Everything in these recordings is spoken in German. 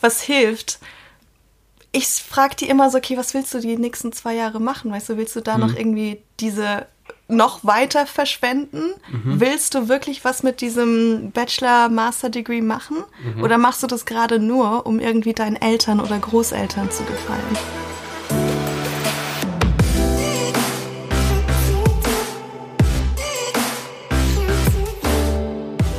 was hilft. Ich frage die immer so, okay, was willst du die nächsten zwei Jahre machen? Weißt du, willst du da mhm. noch irgendwie diese noch weiter verschwenden? Mhm. Willst du wirklich was mit diesem Bachelor-Master-Degree machen? Mhm. Oder machst du das gerade nur, um irgendwie deinen Eltern oder Großeltern zu gefallen?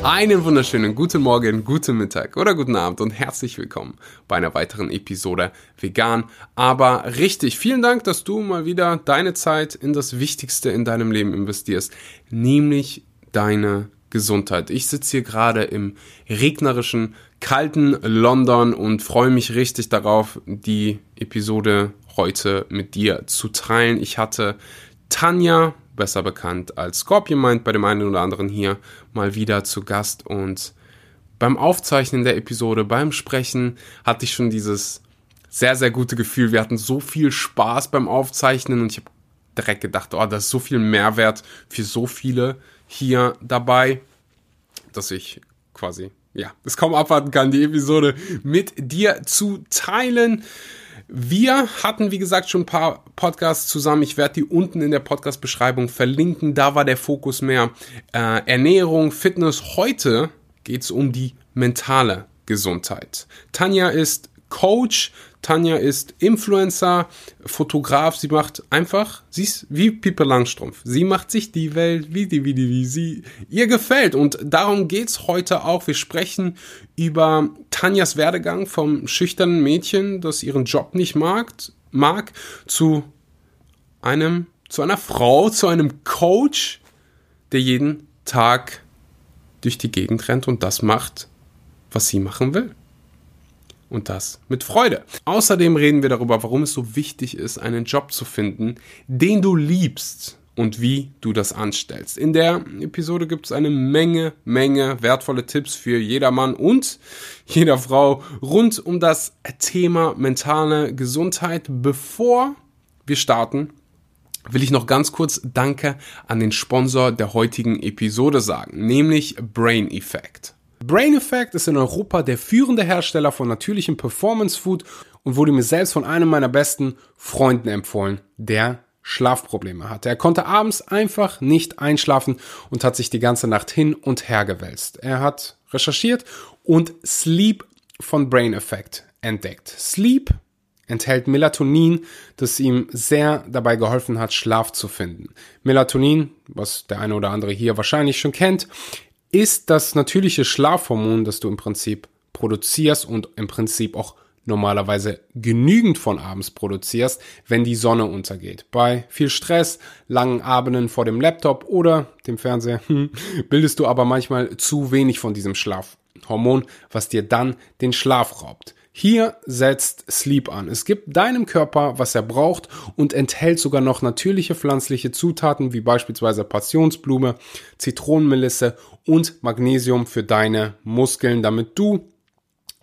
Einen wunderschönen guten Morgen, guten Mittag oder guten Abend und herzlich willkommen bei einer weiteren Episode Vegan, aber richtig. Vielen Dank, dass du mal wieder deine Zeit in das Wichtigste in deinem Leben investierst, nämlich deine Gesundheit. Ich sitze hier gerade im regnerischen, kalten London und freue mich richtig darauf, die Episode heute mit dir zu teilen. Ich hatte Tanja besser bekannt als Scorpion Mind, bei dem einen oder anderen hier mal wieder zu Gast. Und beim Aufzeichnen der Episode, beim Sprechen, hatte ich schon dieses sehr, sehr gute Gefühl. Wir hatten so viel Spaß beim Aufzeichnen und ich habe direkt gedacht, oh, das ist so viel Mehrwert für so viele hier dabei, dass ich quasi, ja, es kaum abwarten kann, die Episode mit dir zu teilen. Wir hatten, wie gesagt, schon ein paar Podcasts zusammen. Ich werde die unten in der Podcast-Beschreibung verlinken. Da war der Fokus mehr äh, Ernährung, Fitness. Heute geht es um die mentale Gesundheit. Tanja ist Coach, Tanja ist Influencer, Fotograf. Sie macht einfach, sie ist wie Pippa Langstrumpf. Sie macht sich die Welt, wie die, wie die, wie sie ihr gefällt. Und darum geht's heute auch. Wir sprechen über Tanjas Werdegang vom schüchternen Mädchen, das ihren Job nicht mag, mag zu einem, zu einer Frau, zu einem Coach, der jeden Tag durch die Gegend rennt und das macht, was sie machen will und das mit Freude. Außerdem reden wir darüber, warum es so wichtig ist, einen Job zu finden, den du liebst und wie du das anstellst. In der Episode gibt es eine Menge, Menge wertvolle Tipps für jedermann und jeder Frau rund um das Thema mentale Gesundheit. Bevor wir starten, will ich noch ganz kurz Danke an den Sponsor der heutigen Episode sagen, nämlich Brain Effect. Brain Effect ist in Europa der führende Hersteller von natürlichem Performance Food und wurde mir selbst von einem meiner besten Freunden empfohlen, der Schlafprobleme hatte. Er konnte abends einfach nicht einschlafen und hat sich die ganze Nacht hin und her gewälzt. Er hat recherchiert und Sleep von Brain Effect entdeckt. Sleep enthält Melatonin, das ihm sehr dabei geholfen hat, Schlaf zu finden. Melatonin, was der eine oder andere hier wahrscheinlich schon kennt, ist das natürliche Schlafhormon, das du im Prinzip produzierst und im Prinzip auch normalerweise genügend von abends produzierst, wenn die Sonne untergeht. Bei viel Stress, langen Abenden vor dem Laptop oder dem Fernseher hm, bildest du aber manchmal zu wenig von diesem Schlafhormon, was dir dann den Schlaf raubt. Hier setzt Sleep an. Es gibt deinem Körper, was er braucht und enthält sogar noch natürliche pflanzliche Zutaten wie beispielsweise Passionsblume, Zitronenmelisse und Magnesium für deine Muskeln, damit du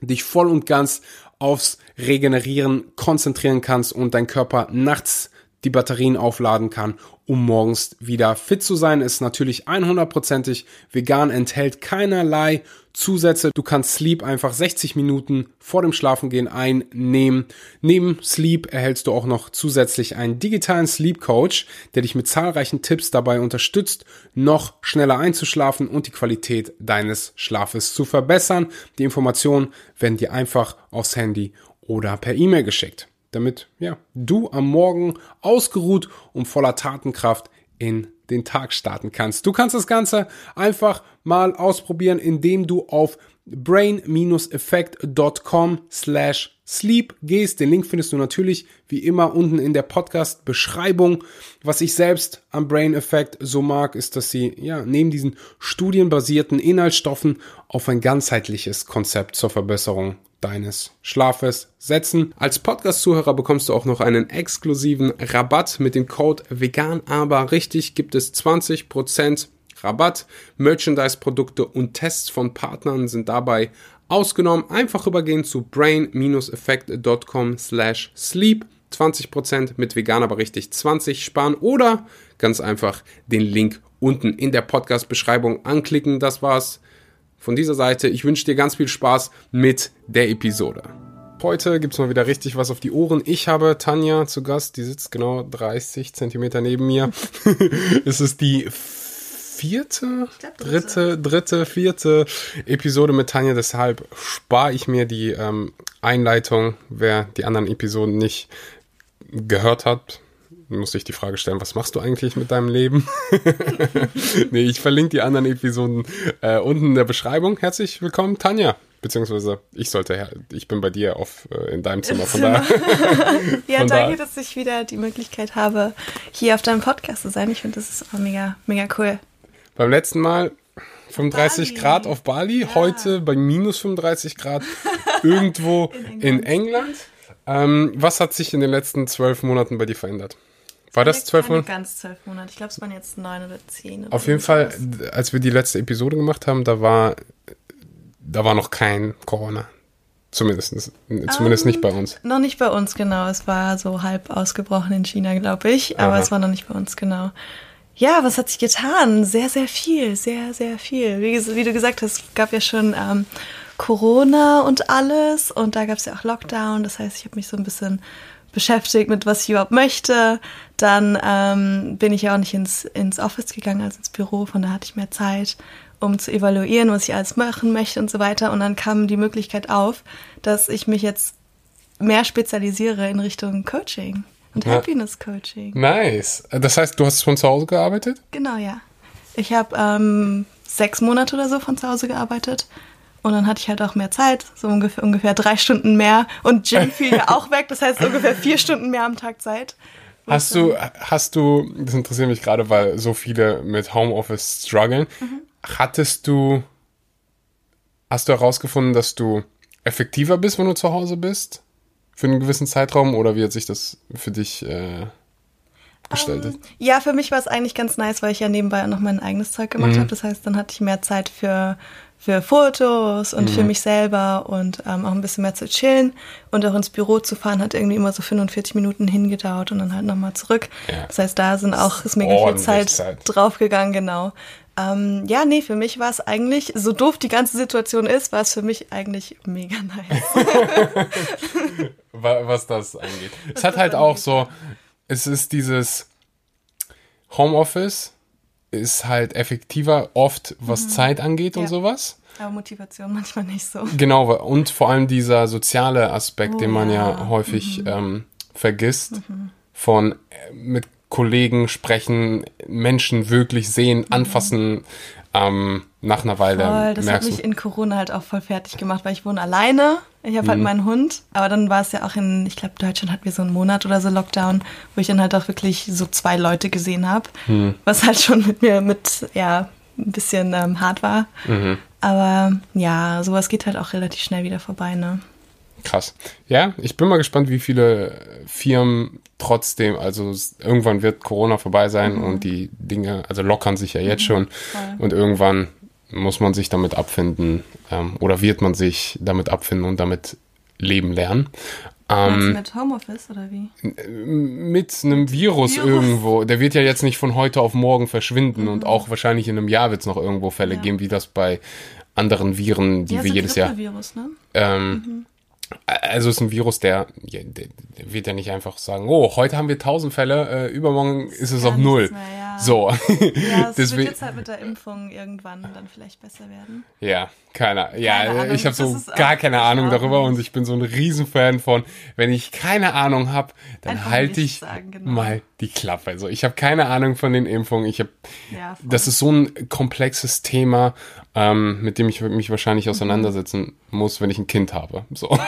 dich voll und ganz aufs Regenerieren konzentrieren kannst und dein Körper nachts die Batterien aufladen kann, um morgens wieder fit zu sein. Ist natürlich 100%ig vegan, enthält keinerlei Zusätze. Du kannst Sleep einfach 60 Minuten vor dem Schlafengehen einnehmen. Neben Sleep erhältst du auch noch zusätzlich einen digitalen Sleep Coach, der dich mit zahlreichen Tipps dabei unterstützt, noch schneller einzuschlafen und die Qualität deines Schlafes zu verbessern. Die Informationen werden dir einfach aufs Handy oder per E-Mail geschickt, damit ja, du am Morgen ausgeruht und voller Tatenkraft in den Tag starten kannst. Du kannst das Ganze einfach mal ausprobieren, indem du auf brain-effekt.com slash sleep gehst. Den Link findest du natürlich wie immer unten in der Podcast Beschreibung. Was ich selbst am Brain Effect so mag, ist, dass sie ja neben diesen studienbasierten Inhaltsstoffen auf ein ganzheitliches Konzept zur Verbesserung deines Schlafes setzen. Als Podcast-Zuhörer bekommst du auch noch einen exklusiven Rabatt mit dem Code vegan, aber richtig gibt es 20% Rabatt. Merchandise-Produkte und Tests von Partnern sind dabei ausgenommen. Einfach übergehen zu brain-effekt.com slash sleep. 20% mit vegan, aber richtig 20 sparen oder ganz einfach den Link unten in der Podcast-Beschreibung anklicken. Das war's von dieser Seite. Ich wünsche dir ganz viel Spaß mit der Episode. Heute gibt's mal wieder richtig was auf die Ohren. Ich habe Tanja zu Gast, die sitzt genau 30 Zentimeter neben mir. es ist die vierte, glaub, dritte, dritte, vierte Episode mit Tanja. Deshalb spare ich mir die ähm, Einleitung. Wer die anderen Episoden nicht gehört hat, muss sich die Frage stellen, was machst du eigentlich mit deinem Leben? nee, ich verlinke die anderen Episoden äh, unten in der Beschreibung. Herzlich willkommen, Tanja. Beziehungsweise ich sollte, ich bin bei dir auf, äh, in deinem Zimmer. Von daher. ja, Von danke, da- dass ich wieder die Möglichkeit habe, hier auf deinem Podcast zu sein. Ich finde, das ist auch mega, mega cool. Beim letzten Mal 35 Bali. Grad auf Bali, heute bei minus 35 Grad irgendwo in England. Ähm, was hat sich in den letzten zwölf Monaten bei dir verändert? War das zwölf Monate? ganz zwölf Monate. Ich glaube, es waren jetzt neun oder zehn. Oder Auf jeden Fall, als wir die letzte Episode gemacht haben, da war, da war noch kein Corona. Zumindest, zumindest nicht bei uns. Noch nicht bei uns, genau. Es war so halb ausgebrochen in China, glaube ich. Aber Aha. es war noch nicht bei uns, genau. Ja, was hat sich getan? Sehr, sehr viel, sehr, sehr viel. Wie, wie du gesagt hast, es gab ja schon ähm, Corona und alles und da gab es ja auch Lockdown. Das heißt, ich habe mich so ein bisschen beschäftigt mit, was ich überhaupt möchte. Dann ähm, bin ich ja auch nicht ins, ins Office gegangen, also ins Büro. Von da hatte ich mehr Zeit, um zu evaluieren, was ich alles machen möchte und so weiter. Und dann kam die Möglichkeit auf, dass ich mich jetzt mehr spezialisiere in Richtung Coaching und. Happiness Coaching. Nice. Das heißt, du hast von zu Hause gearbeitet? Genau, ja. Ich habe ähm, sechs Monate oder so von zu Hause gearbeitet. Und dann hatte ich halt auch mehr Zeit, so ungefähr, ungefähr drei Stunden mehr. Und Gym fiel ja auch weg, das heißt ungefähr vier Stunden mehr am Tag Zeit. Hast du, hast du, das interessiert mich gerade, weil so viele mit Homeoffice strugglen. Mhm. Hattest du, hast du herausgefunden, dass du effektiver bist, wenn du zu Hause bist? Für einen gewissen Zeitraum? Oder wie hat sich das für dich äh, gestaltet? Ja, für mich war es eigentlich ganz nice, weil ich ja nebenbei auch noch mein eigenes Zeug Mhm. gemacht habe. Das heißt, dann hatte ich mehr Zeit für, für Fotos und Mhm. für mich selber und ähm, auch ein bisschen mehr zu chillen. Und auch ins Büro zu fahren hat irgendwie immer so 45 Minuten hingedauert und dann halt nochmal zurück. Ja. Das heißt, da sind auch ist mega viel Zeit, Zeit. draufgegangen, genau. Ähm, ja, nee, für mich war es eigentlich, so doof die ganze Situation ist, war es für mich eigentlich mega nice. Wa- was das angeht. Es hat halt auch angeht, so, es ist dieses Homeoffice ist halt effektiver oft, was Zeit angeht und Mhm. Ja. sowas. Aber Motivation manchmal nicht so. Genau, und vor allem dieser soziale Aspekt, Oh, den man ja, ja. Mhm. häufig ähm, vergisst, von äh, mit Kollegen sprechen, Menschen wirklich sehen, anfassen, ähm, nach einer Weile. Voll, das hat mich in Corona halt auch voll fertig gemacht, weil ich wohne alleine. Ich habe Mhm. halt meinen Hund, aber dann war es ja auch in, ich glaube, Deutschland hatten wir so einen Monat oder so Lockdown, wo ich dann halt auch wirklich so zwei Leute gesehen habe, Mhm. was halt schon mit mir mit, ja, ein bisschen ähm, hart war. Mhm. Aber ja, sowas geht halt auch relativ schnell wieder vorbei, ne? Krass. Ja, ich bin mal gespannt, wie viele Firmen trotzdem, also irgendwann wird Corona vorbei sein und die Dinge, also lockern sich ja jetzt schon voll. und irgendwann muss man sich damit abfinden ähm, oder wird man sich damit abfinden und damit leben lernen. Ähm, mit Homeoffice oder wie? mit einem Virus, Virus. irgendwo, der wird ja jetzt nicht von heute auf morgen verschwinden und auch wahrscheinlich in einem Jahr wird es noch irgendwo Fälle Mhm. Ja. geben, wie das bei anderen Viren, die ja, wir so jedes Jahr Grippevirus, ne? ähm, Also es ist ein Virus, der, der, wird ja nicht einfach sagen, oh, heute haben wir 1000 Fälle, äh, übermorgen ist es auf null. mehr, ja. So, Ja, es wird jetzt halt mit der Impfung irgendwann dann vielleicht besser werden. ja, keiner. Ja, Keine Ahnung, ich habe so gar keine Ahnung darüber und ich bin so ein Riesenfan von, wenn ich keine Ahnung habe, dann halte ich sagen, genau. mal die Klappe. Also ich habe keine Ahnung von den Impfungen. Ich habe, Ja, das ist so ein komplexes Thema, ähm, mit dem ich mich wahrscheinlich auseinandersetzen muss, wenn ich ein Kind habe. So.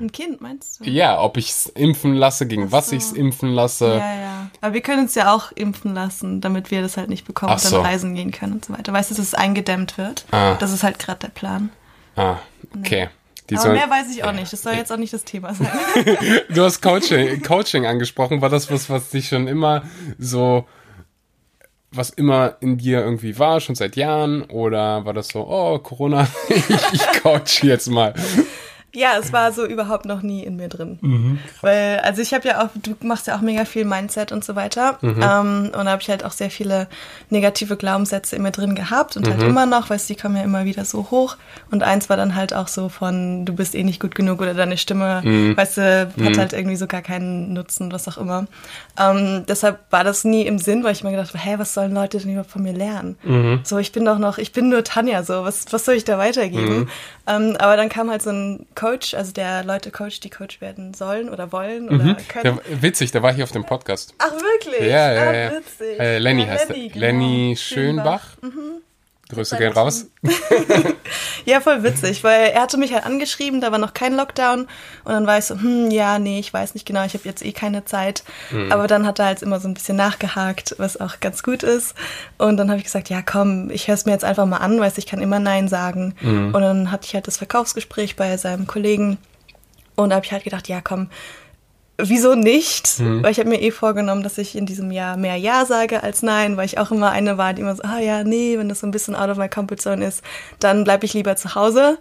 Ein Kind, meinst du? Ja, ob ich es impfen lasse, gegen Ach was so. ich es impfen lasse. Ja, ja. Aber wir können uns ja auch impfen lassen, damit wir das halt nicht bekommen Ach und dann so. reisen gehen können und so weiter. Weißt du, dass es eingedämmt wird? Ah. Das ist halt gerade der Plan. Ah, okay. Die Aber mehr weiß ich auch nicht. Das soll jetzt auch nicht das Thema sein. du hast Coaching, Coaching angesprochen. War das was, was dich schon immer so, was immer in dir irgendwie war, schon seit Jahren? Oder war das so, oh, Corona, ich, ich coach jetzt mal? Ja, es war so überhaupt noch nie in mir drin. Mhm. Weil, also ich habe ja auch, du machst ja auch mega viel Mindset und so weiter. Mhm. Ähm, und da habe ich halt auch sehr viele negative Glaubenssätze in mir drin gehabt und halt Mhm. immer noch, weil die kommen ja immer wieder so hoch. Und eins war dann halt auch so von, du bist eh nicht gut genug oder deine Stimme, Mhm. weißt du, hat halt irgendwie so gar keinen Nutzen, was auch immer. Ähm, deshalb war das nie im Sinn, weil ich mir gedacht habe, hä, was sollen Leute denn überhaupt von mir lernen? Mhm. So, ich bin doch noch, ich bin nur Tanja, so, was, was soll ich da weitergeben? Mhm. Ähm, aber dann kam halt so ein Coach, also der Leute coacht, die Coach werden sollen oder wollen oder Mhm. können. Der, witzig, der war hier auf dem Podcast. Ach, wirklich? Ja, ja, ja. Witzig. Äh, Lenny ja, heißt Lenny, er. genau. Lenny Schönbach. Grüße gehen raus. Ja, voll witzig, weil er hatte mich halt angeschrieben, da war noch kein Lockdown und dann war ich so, hm, ja, nee, ich weiß nicht genau, ich habe jetzt eh keine Zeit. Mhm. Aber dann hat er halt immer so ein bisschen nachgehakt, was auch ganz gut ist. Und dann habe ich gesagt, ja, komm, ich höre es mir jetzt einfach mal an, weil ich kann immer Nein sagen. Mhm. Und dann hatte ich halt das Verkaufsgespräch bei seinem Kollegen und da habe ich halt gedacht, ja, komm, wieso nicht? Mhm. Weil ich habe mir eh vorgenommen, dass ich in diesem Jahr mehr Ja sage als Nein, weil ich auch immer eine war, die immer so, ah ja, nee, wenn das so ein bisschen out of my comfort zone ist, dann bleibe ich lieber zu Hause.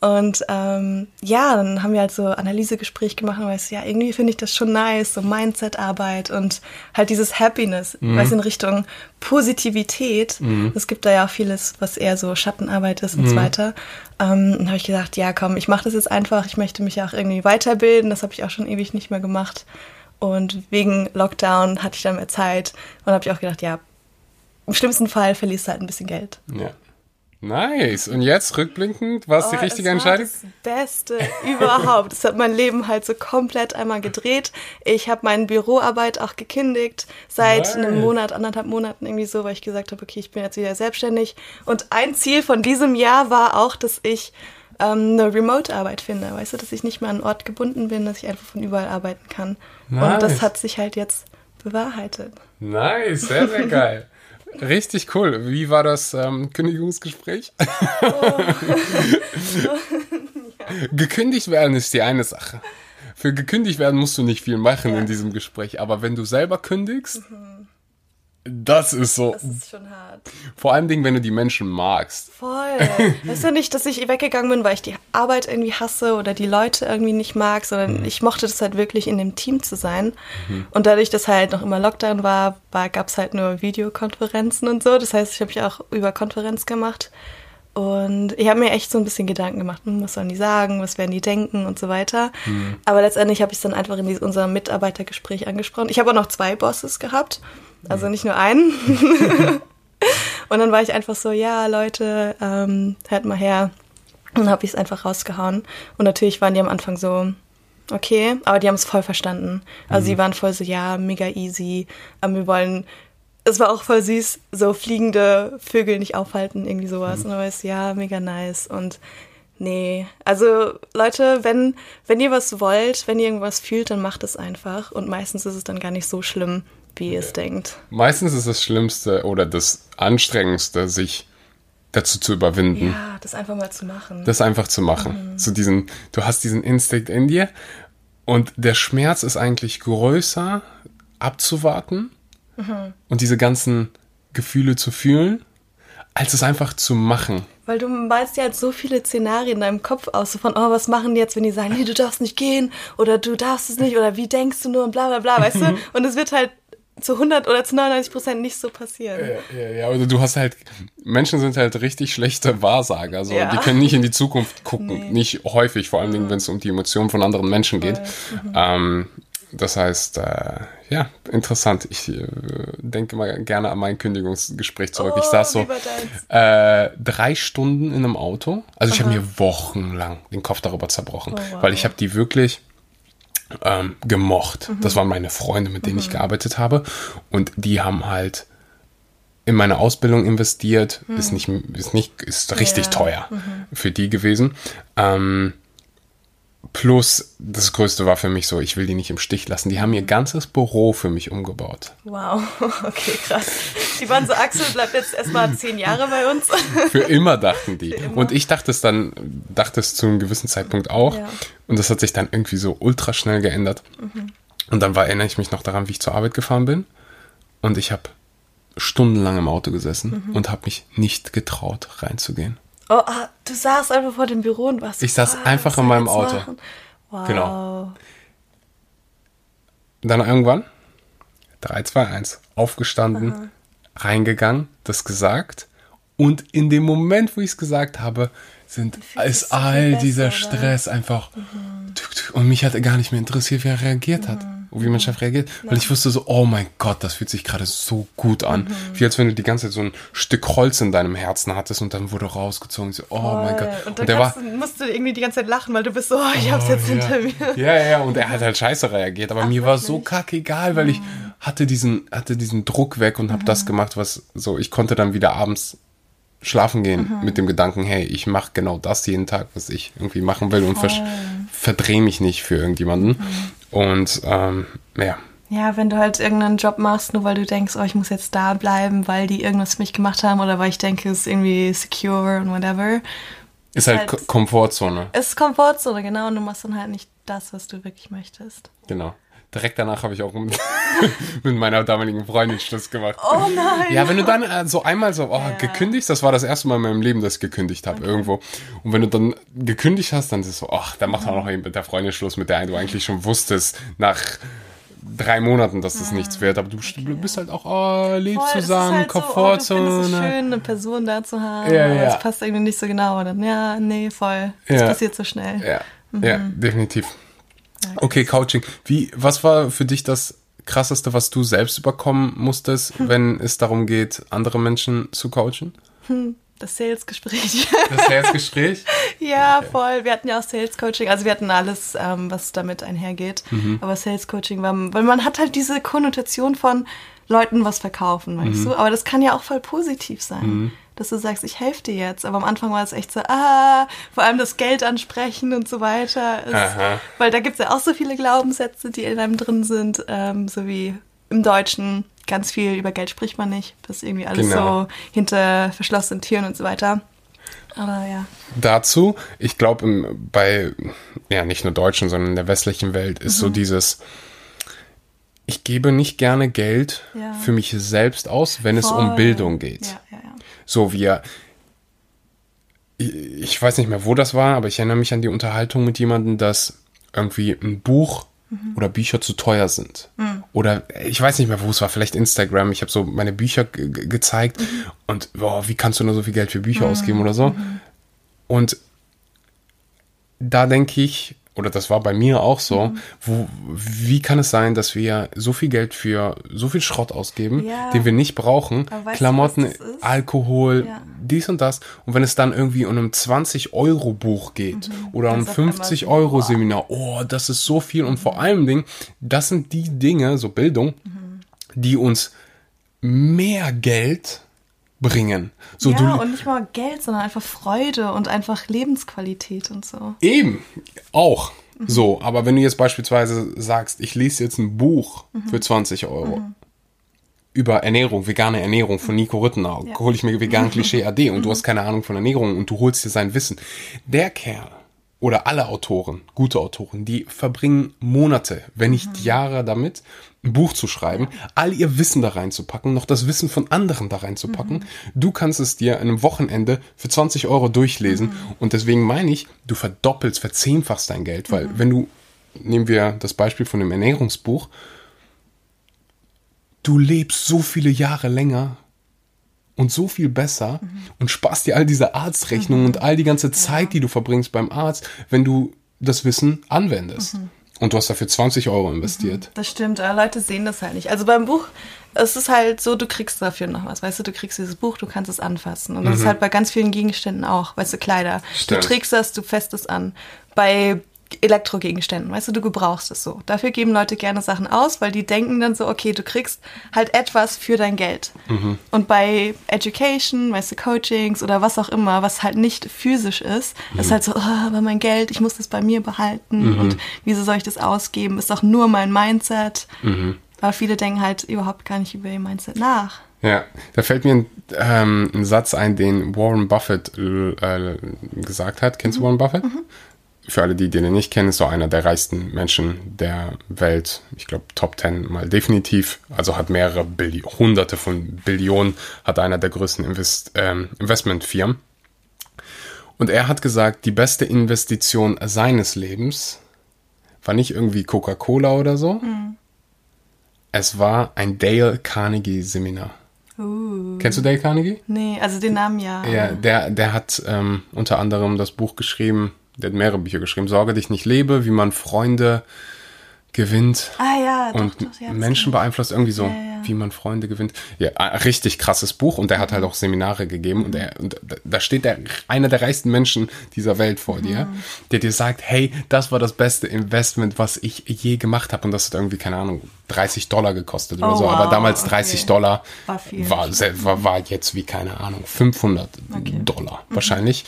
Und ähm, ja, dann haben wir halt so Analysegespräch gemacht und weißt ja, irgendwie finde ich das schon nice, so Mindset-Arbeit und halt dieses Happiness, weißt du, in Richtung Positivität. Es gibt da ja auch vieles, was eher so Schattenarbeit ist und so weiter. Ähm, dann habe ich gesagt, ja, komm, ich mache das jetzt einfach. Ich möchte mich ja auch irgendwie weiterbilden. Das habe ich auch schon ewig nicht mehr gemacht. Und wegen Lockdown hatte ich dann mehr Zeit und habe ich auch gedacht, ja, im schlimmsten Fall verlierst du halt ein bisschen Geld. Ja. Nice. Und jetzt rückblickend, war es die Oh, richtige es Entscheidung? War das Beste überhaupt. Es hat mein Leben halt so komplett einmal gedreht. Ich habe meine Büroarbeit auch gekündigt seit Nice. einem Monat, anderthalb Monaten irgendwie so, weil ich gesagt habe, okay, ich bin jetzt wieder selbstständig. Und ein Ziel von diesem Jahr war auch, dass ich ähm, eine Remote-Arbeit finde. Weißt du, dass ich nicht mehr an einen Ort gebunden bin, dass ich einfach von überall arbeiten kann. Nice. Und das hat sich halt jetzt bewahrheitet. Nice, sehr, sehr geil. Richtig cool. Wie war das ähm, Kündigungsgespräch? Gekündigt werden ist die eine Sache. Für gekündigt werden musst du nicht viel machen Ja. in diesem Gespräch, aber wenn du selber kündigst, das ist so. Das ist schon hart. Vor allem, Dingen, wenn du die Menschen magst. Voll. Weißt du nicht, dass ich weggegangen bin, weil ich die Arbeit irgendwie hasse oder die Leute irgendwie nicht mag, sondern ich mochte das halt wirklich in dem Team zu sein. Und dadurch, dass halt noch immer Lockdown war, war gab es halt nur Videokonferenzen und so. Das heißt, ich habe mich auch über Konferenz gemacht. Und ich habe mir echt so ein bisschen Gedanken gemacht, hm, was sollen die sagen, was werden die denken und so weiter. Aber letztendlich habe ich es dann einfach in unserem Mitarbeitergespräch angesprochen. Ich habe auch noch zwei Bosses gehabt, also nicht nur einen. Und dann war ich einfach so, ja, Leute, ähm, hört mal her. Und dann habe ich es einfach rausgehauen. Und natürlich waren die am Anfang so, okay, aber die haben es voll verstanden. Also sie waren voll so, ja, mega easy. Aber wir wollen, es war auch voll süß, so fliegende Vögel nicht aufhalten, irgendwie sowas. Und dann war es, ja, mega nice. Und nee, also Leute, wenn, wenn ihr was wollt, wenn ihr irgendwas fühlt, dann macht es einfach. Und meistens ist es dann gar nicht so schlimm, wie ihr es denkt. Meistens ist das Schlimmste oder das Anstrengendste, sich dazu zu überwinden. Ja, das einfach mal zu machen. das einfach zu machen. So diesen, du hast diesen Instinkt in dir und der Schmerz ist eigentlich größer, abzuwarten und diese ganzen Gefühle zu fühlen, als es einfach zu machen. Weil du malst ja halt so viele Szenarien in deinem Kopf aus, so von, oh, was machen die jetzt, wenn die sagen, nee, du darfst nicht gehen oder du darfst es nicht oder wie denkst du nur und bla bla bla, weißt du? Und es wird halt zu 100 oder zu 99 Prozent nicht so passieren. Ja, ja, ja, oder du hast halt, Menschen sind halt richtig schlechte Wahrsager, so, Ja. die können nicht in die Zukunft gucken, Nee. nicht häufig, vor allen Dingen, wenn es um die Emotionen von anderen Menschen geht. Mhm. Ähm, das heißt, äh, ja, interessant. Ich äh, denke mal gerne an mein Kündigungsgespräch zurück. ich Oh, saß so äh, drei Stunden in einem Auto. Also ich habe mir wochenlang den Kopf darüber zerbrochen, Oh, wow. weil ich habe die wirklich ähm, gemocht. Mhm. Das waren meine Freunde, mit denen ich gearbeitet habe. Und die haben halt in meine Ausbildung investiert. Ist nicht, ist nicht, ist richtig Mhm. Ja. Mhm. teuer für die gewesen. Ähm, plus, das Größte war für mich so, ich will die nicht im Stich lassen. Die haben ihr ganzes Büro für mich umgebaut. Wow, okay, krass. Die waren so, Axel bleibt jetzt erstmal zehn Jahre bei uns. Für immer dachten die. Und ich dachte es dann, dachte es zu einem gewissen Zeitpunkt auch. Ja. Und das hat sich dann irgendwie so ultra schnell geändert. Und dann war, erinnere ich mich noch daran, wie ich zur Arbeit gefahren bin. Und ich habe stundenlang im Auto gesessen und habe mich nicht getraut, reinzugehen. Oh, ah, du saßt einfach vor dem Büro und warst. Ich saß ah, einfach in meinem Auto. machen? Wow. Genau. Dann irgendwann 3, 2, 1 aufgestanden, reingegangen, das gesagt und in dem Moment, wo ich es gesagt habe, sind ist all dieser besser, oder? Stress einfach und mich hat gar nicht mehr interessiert, wie er reagiert hat. Und wie mein Chef reagiert, weil ich wusste so, oh mein Gott, das fühlt sich gerade so gut an. Wie als wenn du die ganze Zeit so ein Stück Holz in deinem Herzen hattest und dann wurde rausgezogen. So, oh mein Gott. Und Und, dann der war, du, musst du irgendwie die ganze Zeit lachen, weil du bist so, oh, ich hab's jetzt ja. hinter mir. Ja, ja, und er hat halt scheiße reagiert, aber mir war so kackegal, weil ich hatte diesen, hatte diesen Druck weg und habe das gemacht, was so, ich konnte dann wieder abends schlafen gehen mit dem Gedanken, hey, ich mache genau das jeden Tag, was ich irgendwie machen will und versch- verdreh mich nicht für irgendjemanden. Und ähm, ja, Ja, wenn du halt irgendeinen Job machst, nur weil du denkst, oh, ich muss jetzt da bleiben, weil die irgendwas für mich gemacht haben oder weil ich denke, es ist irgendwie secure und whatever. ist halt, halt- Ko- Komfortzone, ist Komfortzone, genau, und du machst dann halt nicht das, was du wirklich möchtest. genau. Direkt danach habe ich auch mit, mit meiner damaligen Freundin Schluss gemacht. Oh nein! Ja, wenn du dann äh, so einmal so oh, Ja. gekündigt, das war das erste Mal in meinem Leben, dass ich gekündigt habe irgendwo. Und wenn du dann gekündigt hast, dann ist es so, ach, dann mach doch noch eben mit der Freundin Schluss, mit der du eigentlich schon wusstest, nach drei Monaten, dass es nichts wird. Aber du du bist halt auch, oh, ist zusammen, halt Komfortzone. So, oh, es schön, eine Person da zu haben, Ja, ja. es passt irgendwie nicht so genau. Dann, ja, nee, voll. Das Ja. passiert so schnell. Ja, ja, definitiv. Okay, Coaching. Wie, was war für dich das krasseste, was du selbst überkommen musstest, wenn es darum geht, andere Menschen zu coachen? Das Sales-Gespräch. Das Herzgespräch? ja, voll. Wir hatten ja auch Sales-Coaching. Also wir hatten alles, ähm, was damit einhergeht. Aber Sales-Coaching war, weil man hat halt diese Konnotation von Leuten was verkaufen, weißt du? Aber das kann ja auch voll positiv sein. Dass du sagst, ich helfe dir jetzt. Aber am Anfang war es echt so, ah, vor allem das Geld ansprechen und so weiter. Ist, weil da gibt es ja auch so viele Glaubenssätze, die in einem drin sind, ähm, so wie im Deutschen. Ganz viel über Geld spricht man nicht. Das ist irgendwie alles Genau. so hinter verschlossenen Türen und so weiter. Aber ja. dazu, ich glaube, bei, ja, nicht nur Deutschen, sondern in der westlichen Welt ist Mhm. so dieses, ich gebe nicht gerne Geld Ja. für mich selbst aus, wenn es um Voll. Bildung geht. Ja. So, wir, ich, ich weiß nicht mehr, wo das war, aber ich erinnere mich an die Unterhaltung mit jemandem, dass irgendwie ein Buch Mhm. oder Bücher zu teuer sind. Oder ich weiß nicht mehr, wo es war, vielleicht Instagram. Ich habe so meine Bücher ge- ge- gezeigt Mhm. und boah, wie kannst du nur so viel Geld für Bücher ausgeben oder so? Mhm. Und da denke ich, oder das war bei mir auch so, Mhm. wo, wie kann es sein, dass wir so viel Geld für so viel Schrott ausgeben, Ja. den wir nicht brauchen, du, Klamotten, ist? Alkohol, Ja. dies und das. Und wenn es dann irgendwie um ein 20-Euro-Buch geht oder um Das ist auf einmal 50-Euro-Seminar, oh, das ist so viel. Und vor allem Dingen, das sind die Dinge, so Bildung, die uns mehr Geld bringen. So, ja, du, und nicht mal Geld, sondern einfach Freude und einfach Lebensqualität und so. Eben, auch. So, aber wenn du jetzt beispielsweise sagst, ich lese jetzt ein Buch für 20 Euro über Ernährung, vegane Ernährung von Nico Rittenau, Ja. hole ich mir vegan Klischee AD und du hast keine Ahnung von Ernährung und du holst dir sein Wissen. Der Kerl oder alle Autoren, gute Autoren, die verbringen Monate, wenn nicht Jahre damit, ein Buch zu schreiben, all ihr Wissen da reinzupacken, noch das Wissen von anderen da reinzupacken. Du kannst es dir an einem Wochenende für 20 Euro durchlesen. Und deswegen meine ich, du verdoppelst, verzehnfachst dein Geld, weil wenn du, nehmen wir das Beispiel von dem Ernährungsbuch, du lebst so viele Jahre länger und so viel besser und sparst dir all diese Arztrechnungen und all die ganze Zeit, die du verbringst beim Arzt, wenn du das Wissen anwendest. Und du hast dafür 20 Euro investiert. Das stimmt, aber Leute sehen das halt nicht. Also beim Buch, es ist halt so, du kriegst dafür noch was. Weißt du, du kriegst dieses Buch, du kannst es anfassen. Und das ist halt bei ganz vielen Gegenständen auch. Weißt du, Kleider. Stimmt. Du trägst das, du fässt es an. Bei Elektrogegenständen, weißt du, du gebrauchst es so. Dafür geben Leute gerne Sachen aus, weil die denken dann so, okay, du kriegst halt etwas für dein Geld. Und bei Education, weißt du, Coachings oder was auch immer, was halt nicht physisch ist, ist halt so, oh, aber mein Geld, ich muss das bei mir behalten und wieso soll ich das ausgeben? Ist doch nur mein Mindset. Aber viele denken halt überhaupt gar nicht über ihr Mindset nach. Ja, da fällt mir ein, ähm, ein Satz ein, den Warren Buffett äh, gesagt hat. Kennst du Warren Buffett? Für alle, die den nicht kennen, ist so einer der reichsten Menschen der Welt. Ich glaube, Top 10 mal definitiv. Also hat mehrere Billi hunderte von Billionen, hat einer der größten Invest ähm, Investmentfirmen. Und er hat gesagt, die beste Investition seines Lebens war nicht irgendwie Coca-Cola oder so. Mhm. Es war ein Dale Carnegie Seminar. Uh. Kennst du Dale Carnegie? Nee, also den Namen ja. Ja, der, der hat ähm, unter anderem das Buch geschrieben, der hat mehrere Bücher geschrieben, Sorge dich nicht lebe, wie man Freunde gewinnt Ah ja, doch, und doch, ja, das Menschen beeinflusst, irgendwie so, Ja, ja. wie man Freunde gewinnt. Ja, ein richtig krasses Buch und der hat halt auch Seminare gegeben und, er, und da- steht der, einer der reichsten Menschen dieser Welt vor dir, Mhm. der dir sagt, hey, das war das beste Investment, was ich je gemacht habe und das hat irgendwie, keine Ahnung, 30 Dollar gekostet oder Oh, so, aber wow, damals okay. 30 Dollar War war, war, war jetzt wie, keine Ahnung, 500 Okay. Mhm. Dollar wahrscheinlich.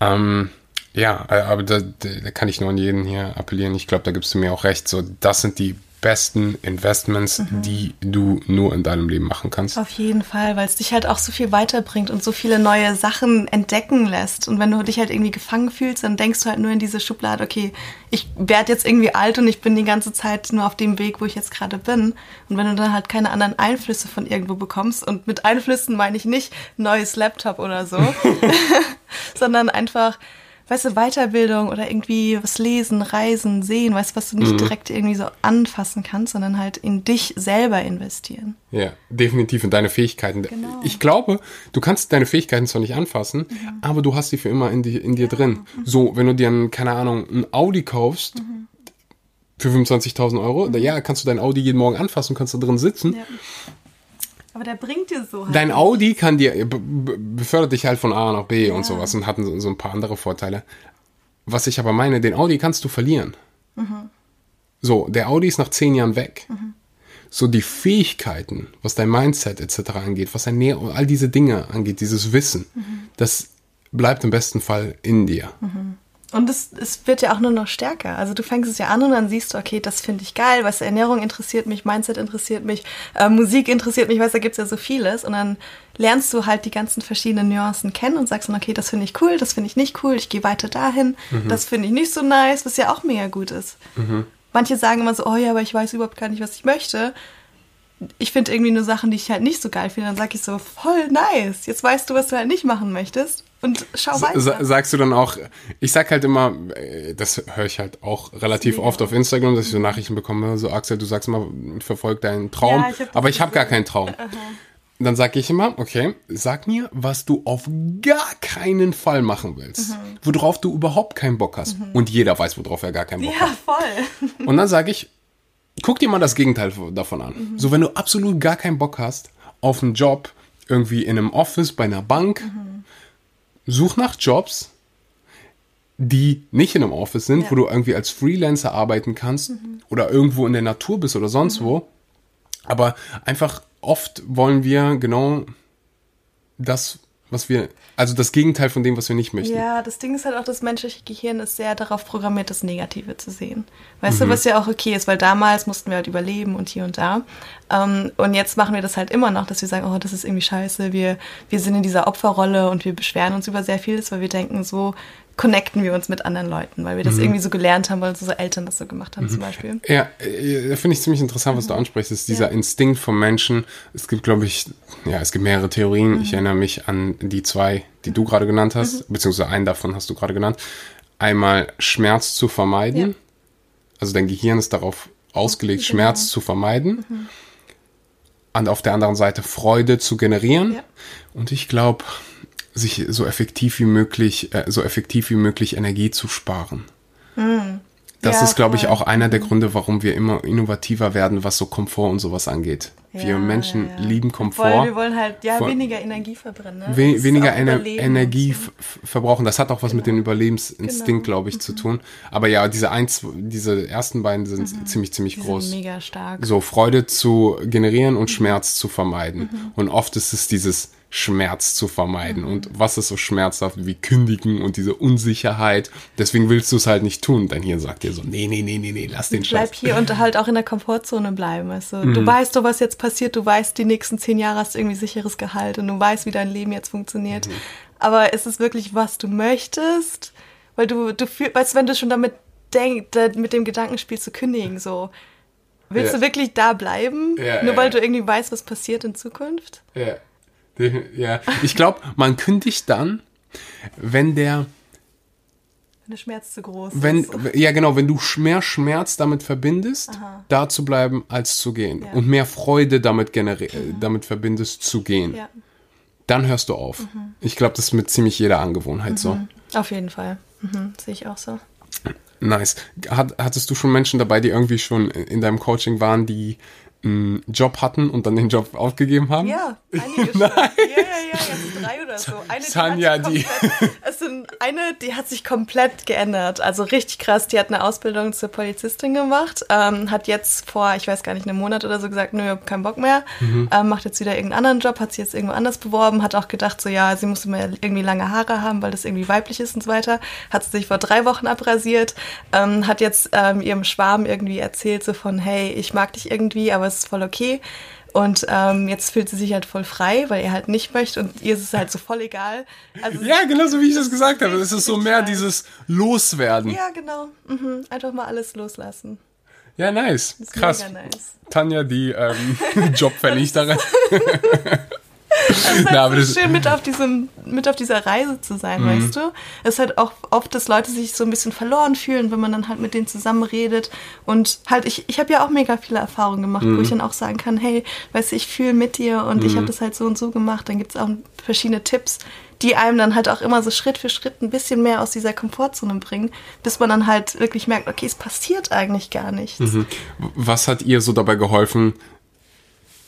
Ähm, ja, äh, aber da, da da kann ich nur an jeden hier appellieren. Ich glaube, da gibst du mir auch recht. So, das sind die besten Investments, Mhm. die du nur in deinem Leben machen kannst. Auf jeden Fall, weil es dich halt auch so viel weiterbringt und so viele neue Sachen entdecken lässt. Und wenn du dich halt irgendwie gefangen fühlst, dann denkst du halt nur in diese Schublade, okay, ich werde jetzt irgendwie alt und ich bin die ganze Zeit nur auf dem Weg, wo ich jetzt gerade bin. Und wenn du dann halt keine anderen Einflüsse von irgendwo bekommst, und mit Einflüssen meine ich nicht neues Laptop oder so, sondern einfach, weißt du, Weiterbildung oder irgendwie was lesen, reisen, sehen, weißt du, was du nicht direkt irgendwie so anfassen kannst, sondern halt in dich selber investieren. Ja, definitiv in deine Fähigkeiten. Genau. Ich glaube, du kannst deine Fähigkeiten zwar nicht anfassen, aber du hast die für immer in, die, in dir drin. So, wenn du dir, ein, keine Ahnung, ein Audi kaufst für 25.000 Euro, da, ja, kannst du dein Audi jeden Morgen anfassen, kannst da drin sitzen. Ja. Aber der bringt dir so halt. Dein Audi kann dir, be- befördert dich halt von A nach B Ja. und sowas und hat so, ein paar andere Vorteile. Was ich aber meine, den Audi kannst du verlieren. Mhm. So, der Audi ist nach zehn Jahren weg. So die Fähigkeiten, was dein Mindset etc. angeht, was dein Nähe, all diese Dinge angeht, dieses Wissen, Mhm. das bleibt im besten Fall in dir. Und es, es wird ja auch nur noch stärker. Also du fängst es ja an und dann siehst du, okay, das finde ich geil, weißt du, Ernährung interessiert mich, Mindset interessiert mich, äh, Musik interessiert mich, weißt du, da gibt's ja so vieles. Und dann lernst du halt die ganzen verschiedenen Nuancen kennen und sagst dann, okay, das finde ich cool, das finde ich nicht cool, ich gehe weiter dahin, das finde ich nicht so nice, was ja auch mega gut ist. Manche sagen immer so, oh ja, aber ich weiß überhaupt gar nicht, was ich möchte. Ich finde irgendwie nur Sachen, die ich halt nicht so geil finde. Dann sag ich so, voll nice. Jetzt weißt du, was du halt nicht machen möchtest. Und schau weiter. Sa sagst du dann auch, ich sag halt immer, äh, das höre ich halt auch relativ oft auf Instagram, dass ich so Nachrichten bekomme, so Axel, du sagst immer, verfolg deinen Traum, Ja, ich hab aber ich habe gar keinen Traum. Dann sag ich immer, okay, sag mir, was du auf gar keinen Fall machen willst, Mhm. worauf du überhaupt keinen Bock hast. Und jeder weiß, worauf er gar keinen Bock ja, hat. voll. Und dann sage ich, guck dir mal das Gegenteil davon an. Mhm. So, wenn du absolut gar keinen Bock hast auf einen Job, irgendwie in einem Office, bei einer Bank, Mhm. Such nach Jobs, die nicht in einem Office sind, Ja. wo du irgendwie als Freelancer arbeiten kannst oder irgendwo in der Natur bist oder sonst wo. Aber einfach oft wollen wir genau das, was wir, also das Gegenteil von dem, was wir nicht möchten. Ja, das Ding ist halt auch, das menschliche Gehirn ist sehr darauf programmiert, das Negative zu sehen. Weißt du, was ja auch okay ist, weil damals mussten wir halt überleben und hier und da. Ähm, und jetzt machen wir das halt immer noch, dass wir sagen, oh, das ist irgendwie scheiße, wir, wir sind in dieser Opferrolle und wir beschweren uns über sehr vieles, weil wir denken, so connecten wir uns mit anderen Leuten, weil wir das irgendwie so gelernt haben, weil unsere Eltern das so gemacht haben zum Beispiel. Ja, äh, finde ich ziemlich interessant, was du ansprichst. ist dieser Ja. Instinkt vom Menschen. Es gibt, glaube ich, ja, es gibt mehrere Theorien. Ich erinnere mich an die zwei, die du gerade genannt hast, beziehungsweise einen davon hast du gerade genannt. Einmal Schmerz zu vermeiden. Ja. Also dein Gehirn ist darauf ausgelegt, Schmerz zu vermeiden. Und auf der anderen Seite Freude zu generieren. Ja. Und ich glaube, sich so effektiv wie möglich, äh, so effektiv wie möglich Energie zu sparen. Das Ja, ist, glaube ich, auch einer der Gründe, warum wir immer innovativer werden, was so Komfort und sowas angeht. Wir Ja, Menschen ja, lieben Voll, Komfort. wir wollen halt ja Voll- weniger Energie verbrennen. Ne? We weniger Ener Energie f- verbrauchen. Das hat auch was mit dem Überlebensinstinkt, Genau. glaube ich, zu tun. Aber ja, diese eins, diese ersten beiden sind ziemlich, ziemlich Mhm. Die groß. sind mega stark. So Freude zu generieren Mhm. und Schmerz zu vermeiden. Und oft ist es dieses Schmerz zu vermeiden. Mhm. Und was ist so schmerzhaft wie kündigen und diese Unsicherheit? Deswegen willst du es halt nicht tun. Dein Hirn sagt dir so, nee, nee, nee, nee, nee, lass den Scheiß. Bleib hier und halt auch in der Komfortzone bleiben. Mhm. du weißt doch, was jetzt passiert. Du weißt, die nächsten zehn Jahre hast du irgendwie sicheres Gehalt und du weißt, wie dein Leben jetzt funktioniert. Mhm. Aber ist es wirklich, was du möchtest? Weil du, du fühlst, weißt wenn du schon damit denkst, mit dem Gedanken spielst zu kündigen, so. Willst Ja. du wirklich da bleiben? Ja, nur ja, weil du irgendwie weißt, was passiert in Zukunft? Ja. Ja. Ich glaube, man kündigt dann, wenn der Wenn der Schmerz zu groß wenn, ist. ja genau, wenn du mehr Schmerz damit verbindest, Aha. da zu bleiben, als zu gehen. Ja. Und mehr Freude damit generier damit verbindest, zu gehen. Ja, Dann hörst du auf. Mhm. Ich glaube, das ist mit ziemlich jeder Angewohnheit so. auf jeden Fall. Mhm, sehe ich auch so. Nice. Hat, hattest du schon Menschen dabei, die irgendwie schon in deinem Coaching waren, die einen Job hatten und dann den Job aufgegeben haben? Ja, einige schon. Ja, ja, ja, jetzt drei oder so. Eine, Tanja, die, hat sich komplett, es sind eine, die hat sich komplett geändert. Also richtig krass. Die hat eine Ausbildung zur Polizistin gemacht, ähm, hat jetzt vor, ich weiß gar nicht, einem Monat oder so gesagt, nö, hab keinen Bock mehr. Ähm, macht jetzt wieder irgendeinen anderen Job, hat sich jetzt irgendwo anders beworben, hat auch gedacht, so ja, sie muss immer irgendwie lange Haare haben, weil das irgendwie weiblich ist und so weiter. Hat sie sich vor drei Wochen abrasiert, ähm, hat jetzt ähm, ihrem Schwarm irgendwie erzählt, so von, hey, ich mag dich irgendwie, aber es ist voll okay. Und ähm, jetzt fühlt sie sich halt voll frei, weil er halt nicht möchte und ihr ist es halt so voll egal. Also Ja, genau so wie ich das gesagt habe. Es ist so mehr dieses Loswerden. Ja, genau. Mhm. Einfach mal alles loslassen. Ja, nice. Das ist Krass. nice. Tanja, die ähm, Jobvernichterin. Es ist halt Na, so schön, mit auf, diesem, mit auf dieser Reise zu sein, Mhm. weißt du? Es ist halt auch oft, dass Leute sich so ein bisschen verloren fühlen, wenn man dann halt mit denen zusammenredet. Und halt, ich, ich habe ja auch mega viele Erfahrungen gemacht, Mhm. wo ich dann auch sagen kann, hey, weißt du, ich fühle mit dir und ich habe das halt so und so gemacht. Dann gibt es auch verschiedene Tipps, die einem dann halt auch immer so Schritt für Schritt ein bisschen mehr aus dieser Komfortzone bringen, bis man dann halt wirklich merkt, okay, es passiert eigentlich gar nichts. Mhm. Was hat ihr so dabei geholfen,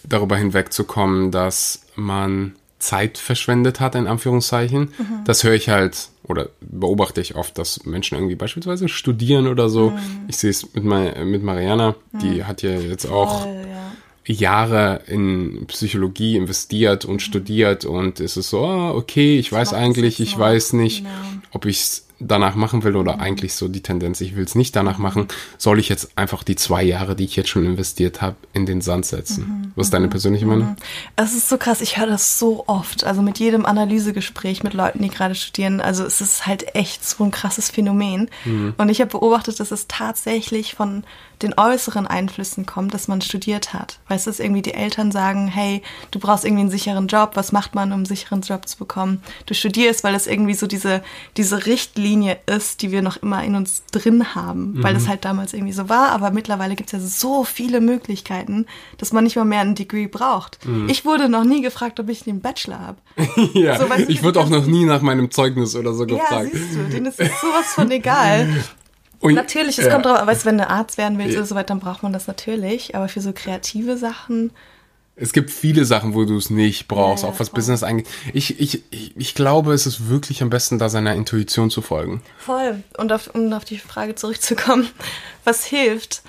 darüber hinwegzukommen, dass man Zeit verschwendet hat, in Anführungszeichen? Das höre ich halt oder beobachte ich oft, dass Menschen irgendwie beispielsweise studieren oder so. Ich sehe es mit, Ma- mit Mariana, die hat ja jetzt auch Voll, ja. Jahre in Psychologie investiert und studiert und es ist so, ah, okay, ich weiß macht es eigentlich, ich weiß nicht, Genau. ob ich es danach machen will oder eigentlich so die Tendenz, ich will es nicht danach machen, soll ich jetzt einfach die zwei Jahre, die ich jetzt schon investiert habe, in den Sand setzen. Was ist deine persönliche Meinung? Es ist so krass, ich höre das so oft. Also mit jedem Analysegespräch mit Leuten, die gerade studieren. Also es ist halt echt so ein krasses Phänomen. Und ich habe beobachtet, dass es tatsächlich von den äußeren Einflüssen kommt, dass man studiert hat. Weißt du, dass irgendwie die Eltern sagen, hey, du brauchst irgendwie einen sicheren Job. Was macht man, um einen sicheren Job zu bekommen? Du studierst, weil es irgendwie so diese, diese Richtlinie ist, die wir noch immer in uns drin haben. Weil das halt damals irgendwie so war. Aber mittlerweile gibt es ja so viele Möglichkeiten, dass man nicht mal mehr ein Degree braucht. Ich wurde noch nie gefragt, ob ich den Bachelor habe. ja, So, weißt du, ich wurde auch noch nie nach meinem Zeugnis oder so Ja, gefragt. siehst du, denen ist es sowas von egal. Und- Natürlich, es ja. kommt drauf an, weißt wenn du Arzt werden willst Ja. oder so weiter, dann braucht man das natürlich. Aber für so kreative Sachen, Es gibt viele Sachen, wo du es nicht brauchst, Ja, auch was voll. Business angeht. Ich, ich, ich, ich glaube, es ist wirklich am besten, da seiner Intuition zu folgen. voll. Und auf, um auf die Frage zurückzukommen, was hilft?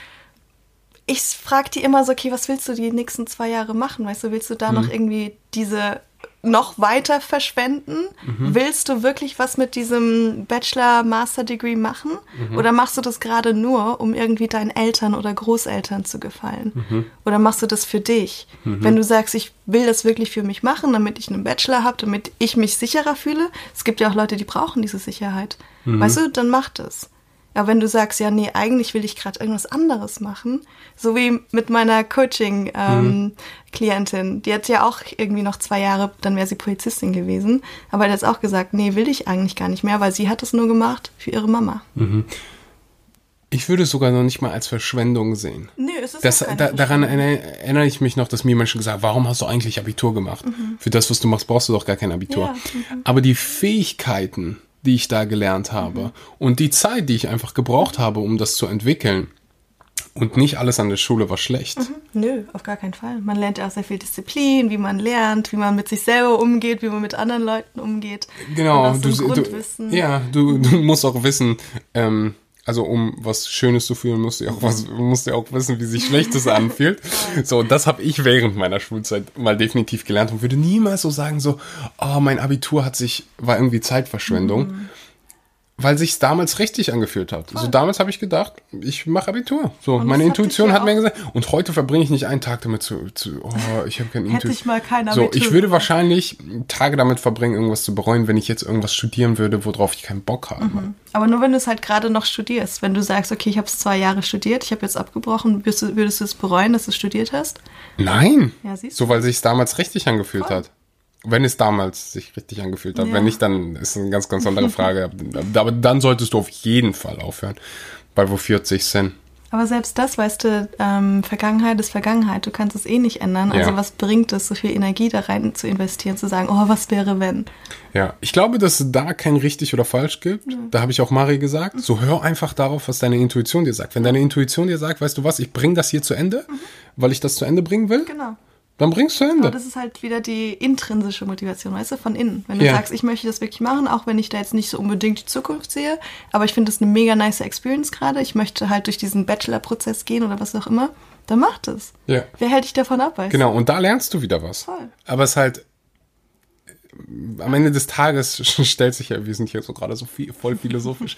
Ich frage die immer so, okay, was willst du die nächsten zwei Jahre machen? Weißt du, willst du da noch irgendwie diese noch weiter verschwenden? Willst du wirklich was mit diesem Bachelor-Master-Degree machen? Oder machst du das gerade nur, um irgendwie deinen Eltern oder Großeltern zu gefallen? Oder machst du das für dich? Wenn du sagst, ich will das wirklich für mich machen, damit ich einen Bachelor habe, damit ich mich sicherer fühle. Es gibt ja auch Leute, die brauchen diese Sicherheit. Weißt du, dann mach das. Aber wenn du sagst, ja, nee, eigentlich will ich gerade irgendwas anderes machen, so wie mit meiner Coaching-Klientin, die hat ja auch irgendwie noch zwei Jahre, dann wäre sie Polizistin gewesen, aber die hat jetzt auch gesagt, nee, will ich eigentlich gar nicht mehr, weil sie hat es nur gemacht für ihre Mama. Ich würde es sogar noch nicht mal als Verschwendung sehen. Nö, es ist Das, da, daran erinnere, ich mich noch, dass mir Menschen gesagt haben, warum hast du eigentlich Abitur gemacht? Für das, was du machst, brauchst du doch gar kein Abitur. Ja, mhm. Aber die Fähigkeiten, die ich da gelernt habe Mhm. und die Zeit, die ich einfach gebraucht habe, um das zu entwickeln, und nicht alles an der Schule war schlecht. Nö, auf gar keinen Fall. Man lernt ja auch sehr viel Disziplin, wie man lernt, wie man mit sich selber umgeht, wie man mit anderen Leuten umgeht. Genau, du, du, ja, du, du musst auch wissen, ähm, also um was Schönes zu fühlen, musst du ja auch was, musst du ja auch wissen, wie sich Schlechtes anfühlt. So, und das habe ich während meiner Schulzeit mal definitiv gelernt und würde niemals so sagen, so, oh, mein Abitur hat sich, war irgendwie Zeitverschwendung. Mhm. Weil sich's damals richtig angefühlt hat. So damals habe ich gedacht, ich mache Abitur. So, Und meine Intuition ja hat mir gesagt, und heute verbringe ich nicht einen Tag damit zu, zu oh, ich habe kein Hätte Intuition. ich mal kein So, Abitur ich würde wahrscheinlich Tage damit verbringen, irgendwas zu bereuen, wenn ich jetzt irgendwas studieren würde, worauf ich keinen Bock habe. Aber nur wenn du es halt gerade noch studierst. Wenn du sagst, okay, ich habe es zwei Jahre studiert, ich habe jetzt abgebrochen, würdest du, würdest du es bereuen, dass du studiert hast? Nein. Ja, siehst so, weil sich damals richtig angefühlt Voll. hat. Wenn es damals sich richtig angefühlt hat. Ja. Wenn nicht, dann ist eine ganz, ganz andere Frage. Aber dann solltest du auf jeden Fall aufhören. Wofür hat sich Sinn? Aber selbst das, weißt du, ähm, Vergangenheit ist Vergangenheit. Du kannst es eh nicht ändern. Also ja. was bringt es, so viel Energie da rein zu investieren, zu sagen, oh, was wäre wenn? Ja, ich glaube, dass es da kein richtig oder falsch gibt. Ja. Da habe ich auch Mari gesagt. So hör einfach darauf, was deine Intuition dir sagt. Wenn deine Intuition dir sagt, weißt du was, ich bringe das hier zu Ende, mhm. weil ich das zu Ende bringen will. Genau dann bringst du Ende. Aber das ist halt wieder die intrinsische Motivation, weißt du, von innen. Wenn du ja. sagst, ich möchte das wirklich machen, auch wenn ich da jetzt nicht so unbedingt die Zukunft sehe, aber ich finde das eine mega nice Experience gerade. Ich möchte halt durch diesen Bachelor-Prozess gehen oder was auch immer, dann mach das. Ja. Wer hält dich davon ab, weißt Genau, und da lernst du wieder was. Voll. Aber es ist halt, am Ende des Tages stellt sich ja, wir sind hier so gerade so viel, voll philosophisch,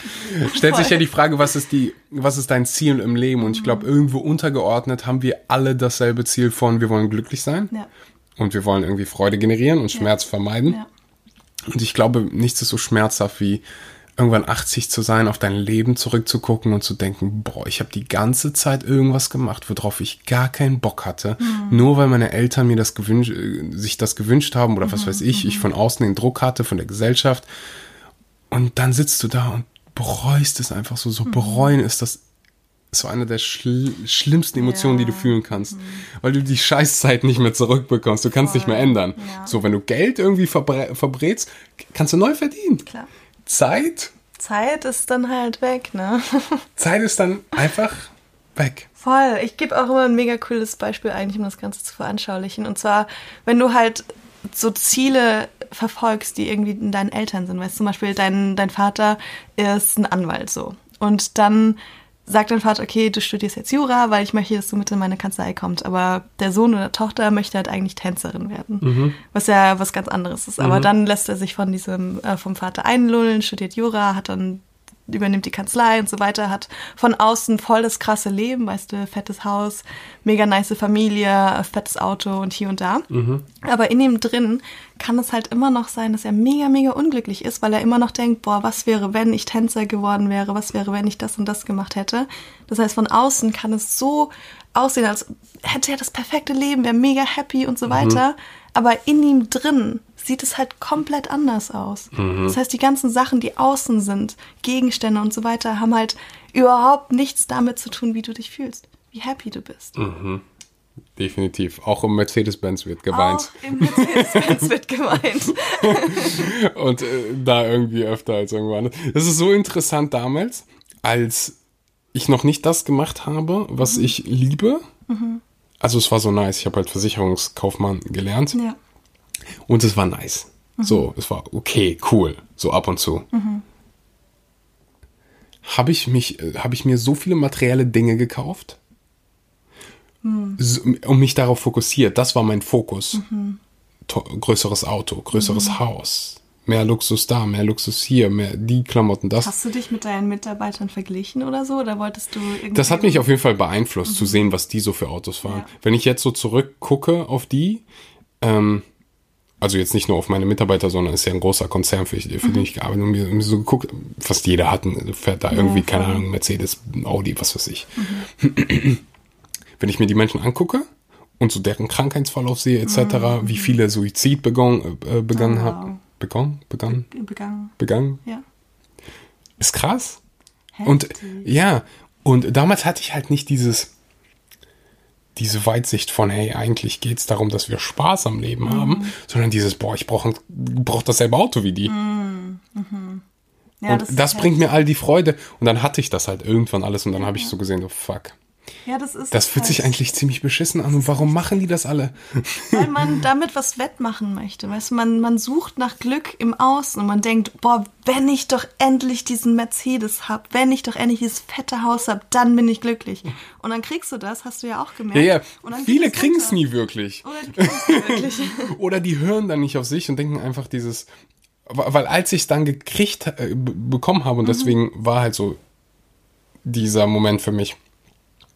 stellt sich ja die Frage, was ist die, was ist dein Ziel im Leben? Und ich glaube, irgendwo untergeordnet haben wir alle dasselbe Ziel von, wir wollen glücklich sein. Ja. Und wir wollen irgendwie Freude generieren und Schmerz ja. vermeiden. Ja. Und ich glaube, nichts ist so schmerzhaft wie irgendwann 80 zu sein, auf dein Leben zurückzugucken und zu denken, boah, ich habe die ganze Zeit irgendwas gemacht, worauf ich gar keinen Bock hatte, mhm. nur weil meine Eltern mir das gewünscht, äh, sich das gewünscht haben oder was mhm. weiß ich, ich mhm. von außen den Druck hatte, von der Gesellschaft. Und dann sitzt du da und bereust es einfach so. So mhm. bereuen ist das so eine der schl schlimmsten Emotionen, ja. die du fühlen kannst, mhm. weil du die Scheißzeit nicht mehr zurückbekommst. Du kannst Voll. nicht mehr ändern. Ja. So, wenn du Geld irgendwie verbrätst, kannst du neu verdienen. Klar. Zeit? Zeit ist dann halt weg, ne? Zeit ist dann einfach weg. Voll. Ich gebe auch immer ein mega cooles Beispiel eigentlich, um das Ganze zu veranschaulichen. Und zwar, wenn du halt so Ziele verfolgst, die irgendwie in deinen Eltern sind. Weißt zum Beispiel, dein, dein Vater ist ein Anwalt so. Und dann sagt dein Vater, okay, du studierst jetzt Jura, weil ich möchte, dass du mit in meine Kanzlei kommst. Aber der Sohn oder Tochter möchte halt eigentlich Tänzerin werden. Mhm. Was ja was ganz anderes ist. Aber mhm. dann lässt er sich von diesem, äh, vom Vater einlullen, studiert Jura, hat dann übernimmt die Kanzlei und so weiter, hat von außen voll das krasse Leben, weißt du, fettes Haus, mega nice Familie, fettes Auto und hier und da. Mhm. Aber in ihm drin kann es halt immer noch sein, dass er mega, mega unglücklich ist, weil er immer noch denkt, boah, was wäre, wenn ich Tänzer geworden wäre, was wäre, wenn ich das und das gemacht hätte. Das heißt, von außen kann es so aussehen, als hätte er das perfekte Leben, wäre mega happy und so mhm. weiter. Aber in ihm drin sieht es halt komplett anders aus. Mhm. Das heißt, die ganzen Sachen, die außen sind, Gegenstände und so weiter, haben halt überhaupt nichts damit zu tun, wie du dich fühlst, wie happy du bist. Mhm. Definitiv. Auch im Mercedes-Benz wird geweint. Auch im Mercedes-Benz wird geweint. und äh, da irgendwie öfter als irgendwann. Das ist so interessant damals, als ich noch nicht das gemacht habe, was mhm. ich liebe. Mhm. Also es war so nice. Ich habe halt Versicherungskaufmann gelernt. Ja. Und es war nice. Mhm. So, es war okay, cool, so ab und zu. Mhm. Habe ich mich, habe ich mir so viele materielle Dinge gekauft mhm. so, und mich darauf fokussiert. Das war mein Fokus. Mhm. Größeres Auto, größeres mhm. Haus, mehr Luxus da, mehr Luxus hier, mehr die Klamotten, das. Hast du dich mit deinen Mitarbeitern verglichen oder so? Oder wolltest du irgendwie. Das hat mich auf jeden Fall beeinflusst, mhm. zu sehen, was die so für Autos fahren. Ja. Wenn ich jetzt so zurückgucke auf die, ähm, also jetzt nicht nur auf meine Mitarbeiter, sondern ist ja ein großer Konzern, für, für mhm. den ich gearbeitet habe, und mir so geguckt, fast jeder hat, fährt da irgendwie, ja, keine Ahnung, Mercedes, Audi, was weiß ich. Mhm. Wenn ich mir die Menschen angucke und so deren Krankheitsverlauf sehe, etc., mhm. wie viele Suizid begangen, äh, begangen oh, wow. haben, begangen, begangen, begangen, begangen, ja. ist krass. Heftig. Und ja, und damals hatte ich halt nicht dieses, diese Weitsicht von, hey, eigentlich geht es darum, dass wir Spaß am Leben mhm. haben, sondern dieses, boah, ich brauche brauch dasselbe Auto wie die. Mhm. Mhm. Ja, und das, das bringt mir all die Freude. Und dann hatte ich das halt irgendwann alles und dann habe ich so gesehen, oh fuck. Ja, das ist. Das fühlt halt. sich eigentlich ziemlich beschissen an. Und warum machen die das alle? Weil man damit was wettmachen möchte. Weißt du, man, man sucht nach Glück im Außen und man denkt, boah, wenn ich doch endlich diesen Mercedes hab, wenn ich doch endlich dieses fette Haus hab, dann bin ich glücklich. Und dann kriegst du das, hast du ja auch gemerkt. Ja, ja. Viele kriegen es nie wirklich. Oder die nie wirklich. Oder die hören dann nicht auf sich und denken einfach dieses, weil als ich es dann gekriegt, äh, bekommen habe und mhm. deswegen war halt so dieser Moment für mich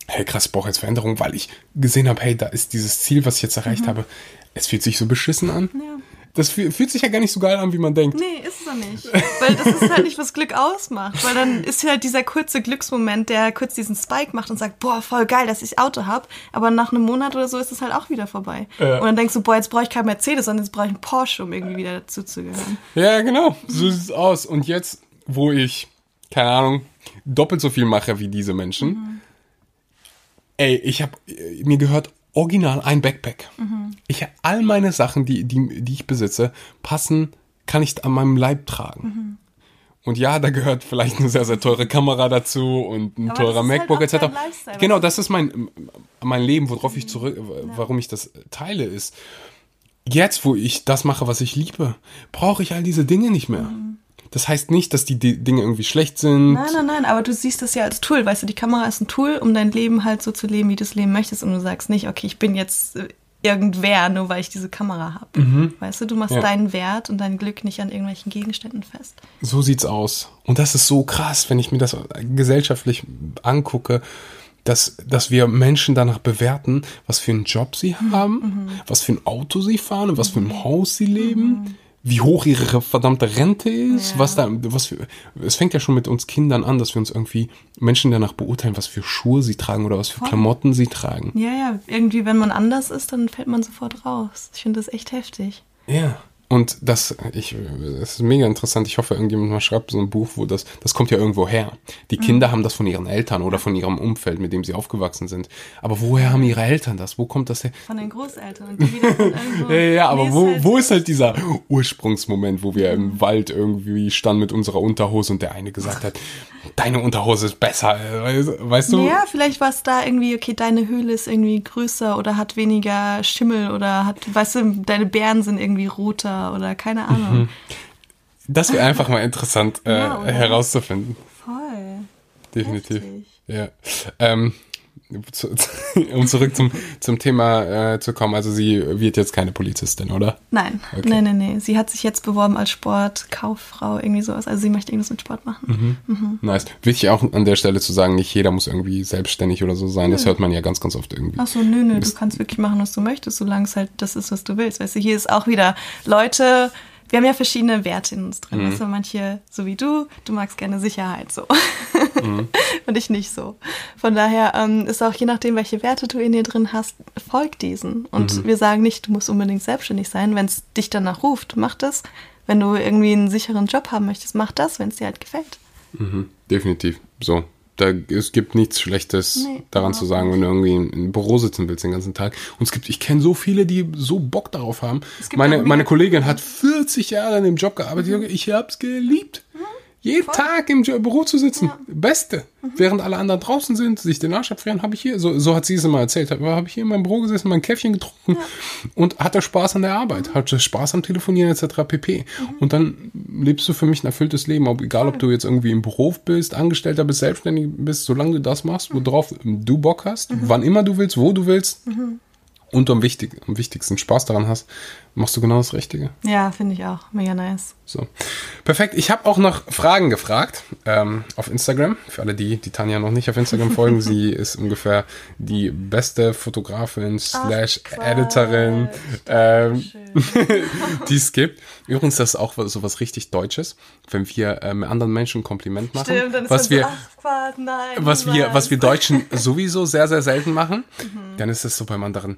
hey krass, ich brauche jetzt Veränderung, weil ich gesehen habe, hey, da ist dieses Ziel, was ich jetzt erreicht mhm. habe. Es fühlt sich so beschissen an. Ja. Das fühlt sich ja gar nicht so geil an, wie man denkt. Nee, ist es doch nicht. Weil das ist halt nicht, was Glück ausmacht. Weil dann ist halt dieser kurze Glücksmoment, der kurz diesen Spike macht und sagt, boah, voll geil, dass ich Auto hab. Aber nach einem Monat oder so ist es halt auch wieder vorbei. Ja. Und dann denkst du, boah, jetzt brauche ich kein Mercedes, sondern jetzt brauche ich einen Porsche, um irgendwie wieder dazu zu gehören. Ja, genau. So sieht es aus. Und jetzt, wo ich, keine Ahnung, doppelt so viel mache wie diese Menschen, mhm. Ey, ich habe mir gehört original ein Backpack. Mhm. Ich all meine Sachen, die, die, die ich besitze, passen, kann ich an meinem Leib tragen. Mhm. Und ja, da gehört vielleicht eine sehr, sehr teure Kamera dazu und ein Aber teurer halt MacBook halt etc. Genau, das ist mein, mein Leben, worauf ich zurück, warum ich das teile, ist, jetzt, wo ich das mache, was ich liebe, brauche ich all diese Dinge nicht mehr. Mhm. Das heißt nicht, dass die Dinge irgendwie schlecht sind. Nein, nein, nein, aber du siehst das ja als Tool. Weißt du, die Kamera ist ein Tool, um dein Leben halt so zu leben, wie du es leben möchtest. Und du sagst nicht, okay, ich bin jetzt äh, irgendwer, nur weil ich diese Kamera habe. Mhm. Weißt du, du machst ja. deinen Wert und dein Glück nicht an irgendwelchen Gegenständen fest. So sieht's aus. Und das ist so krass, wenn ich mir das gesellschaftlich angucke, dass, dass wir Menschen danach bewerten, was für einen Job sie haben, mhm. was für ein Auto sie fahren und was für ein mhm. Haus sie leben. Mhm wie hoch ihre verdammte Rente ist, ja. was da, was für, es fängt ja schon mit uns Kindern an, dass wir uns irgendwie Menschen danach beurteilen, was für Schuhe sie tragen oder was für Voll. Klamotten sie tragen. Ja, ja, irgendwie, wenn man anders ist, dann fällt man sofort raus. Ich finde das echt heftig. Ja. Und das, ich, das ist mega interessant. Ich hoffe, irgendjemand mal schreibt so ein Buch, wo das, das kommt ja irgendwo her. Die Kinder mhm. haben das von ihren Eltern oder von ihrem Umfeld, mit dem sie aufgewachsen sind. Aber woher haben ihre Eltern das? Wo kommt das her? Von den Großeltern. Die wieder von irgendwo ja, ja, aber wo, halt wo ist halt dieser Ursprungsmoment, wo wir im Wald irgendwie standen mit unserer Unterhose und der eine gesagt hat, deine Unterhose ist besser, weißt du? Ja, vielleicht war es da irgendwie, okay, deine Höhle ist irgendwie größer oder hat weniger Schimmel oder hat, weißt du, deine Bären sind irgendwie roter oder keine Ahnung. Mhm. Das wäre einfach mal interessant äh, ja, herauszufinden. Voll. Definitiv. Heftig. Ja. Ähm, zu, um zurück zum, zum Thema äh, zu kommen, also sie wird jetzt keine Polizistin, oder? Nein, okay. nein, nein, nein. Sie hat sich jetzt beworben als Sportkauffrau, irgendwie sowas. Also sie möchte irgendwas mit Sport machen. Mhm. Mhm. Nice. Wichtig auch an der Stelle zu sagen, nicht jeder muss irgendwie selbstständig oder so sein. Nö. Das hört man ja ganz, ganz oft irgendwie. Ach so, nö, nö. Du kannst wirklich machen, was du möchtest, solange es halt das ist, was du willst. Weißt du, hier ist auch wieder Leute wir haben ja verschiedene Werte in uns drin. Mhm. Also manche, so wie du, du magst gerne Sicherheit so. Mhm. Und ich nicht so. Von daher ähm, ist auch je nachdem, welche Werte du in dir drin hast, folgt diesen. Und mhm. wir sagen nicht, du musst unbedingt selbstständig sein. Wenn es dich danach ruft, mach das. Wenn du irgendwie einen sicheren Job haben möchtest, mach das, wenn es dir halt gefällt. Mhm. Definitiv. So, da, es gibt nichts Schlechtes nee, daran zu sagen, wenn du irgendwie im Büro sitzen willst den ganzen Tag. Und es gibt, ich kenne so viele, die so Bock darauf haben. Meine, meine Kollegin hat 40 Jahre in dem Job gearbeitet. Mhm. Ich hab's geliebt. Mhm. Jeden Voll. Tag im Büro zu sitzen. Ja. Beste. Mhm. Während alle anderen draußen sind, sich den Arsch abfrieren, habe ich hier, so, so hat sie es immer erzählt, habe hab ich hier in meinem Büro gesessen, mein Käffchen getrunken ja. und hatte Spaß an der Arbeit, mhm. hatte Spaß am Telefonieren etc. pp. Mhm. Und dann lebst du für mich ein erfülltes Leben, ob, egal ob du jetzt irgendwie im Beruf bist, Angestellter bist, selbstständig bist, solange du das machst, worauf du Bock hast, mhm. wann immer du willst, wo du willst, mhm und am, wichtig, am wichtigsten Spaß daran hast, machst du genau das Richtige. Ja, finde ich auch. Mega nice. So. Perfekt. Ich habe auch noch Fragen gefragt ähm, auf Instagram. Für alle, die, die Tanja noch nicht auf Instagram folgen, sie ist ungefähr die beste Fotografin slash Editorin, ähm, die es gibt. Übrigens, das ist auch so was richtig Deutsches, wenn wir ähm, anderen Menschen ein Kompliment machen. Stimmt, dann was wir, so, ach, Quatsch, nein, was wir, was wir Deutschen sowieso sehr, sehr selten machen, mhm. dann ist es so beim anderen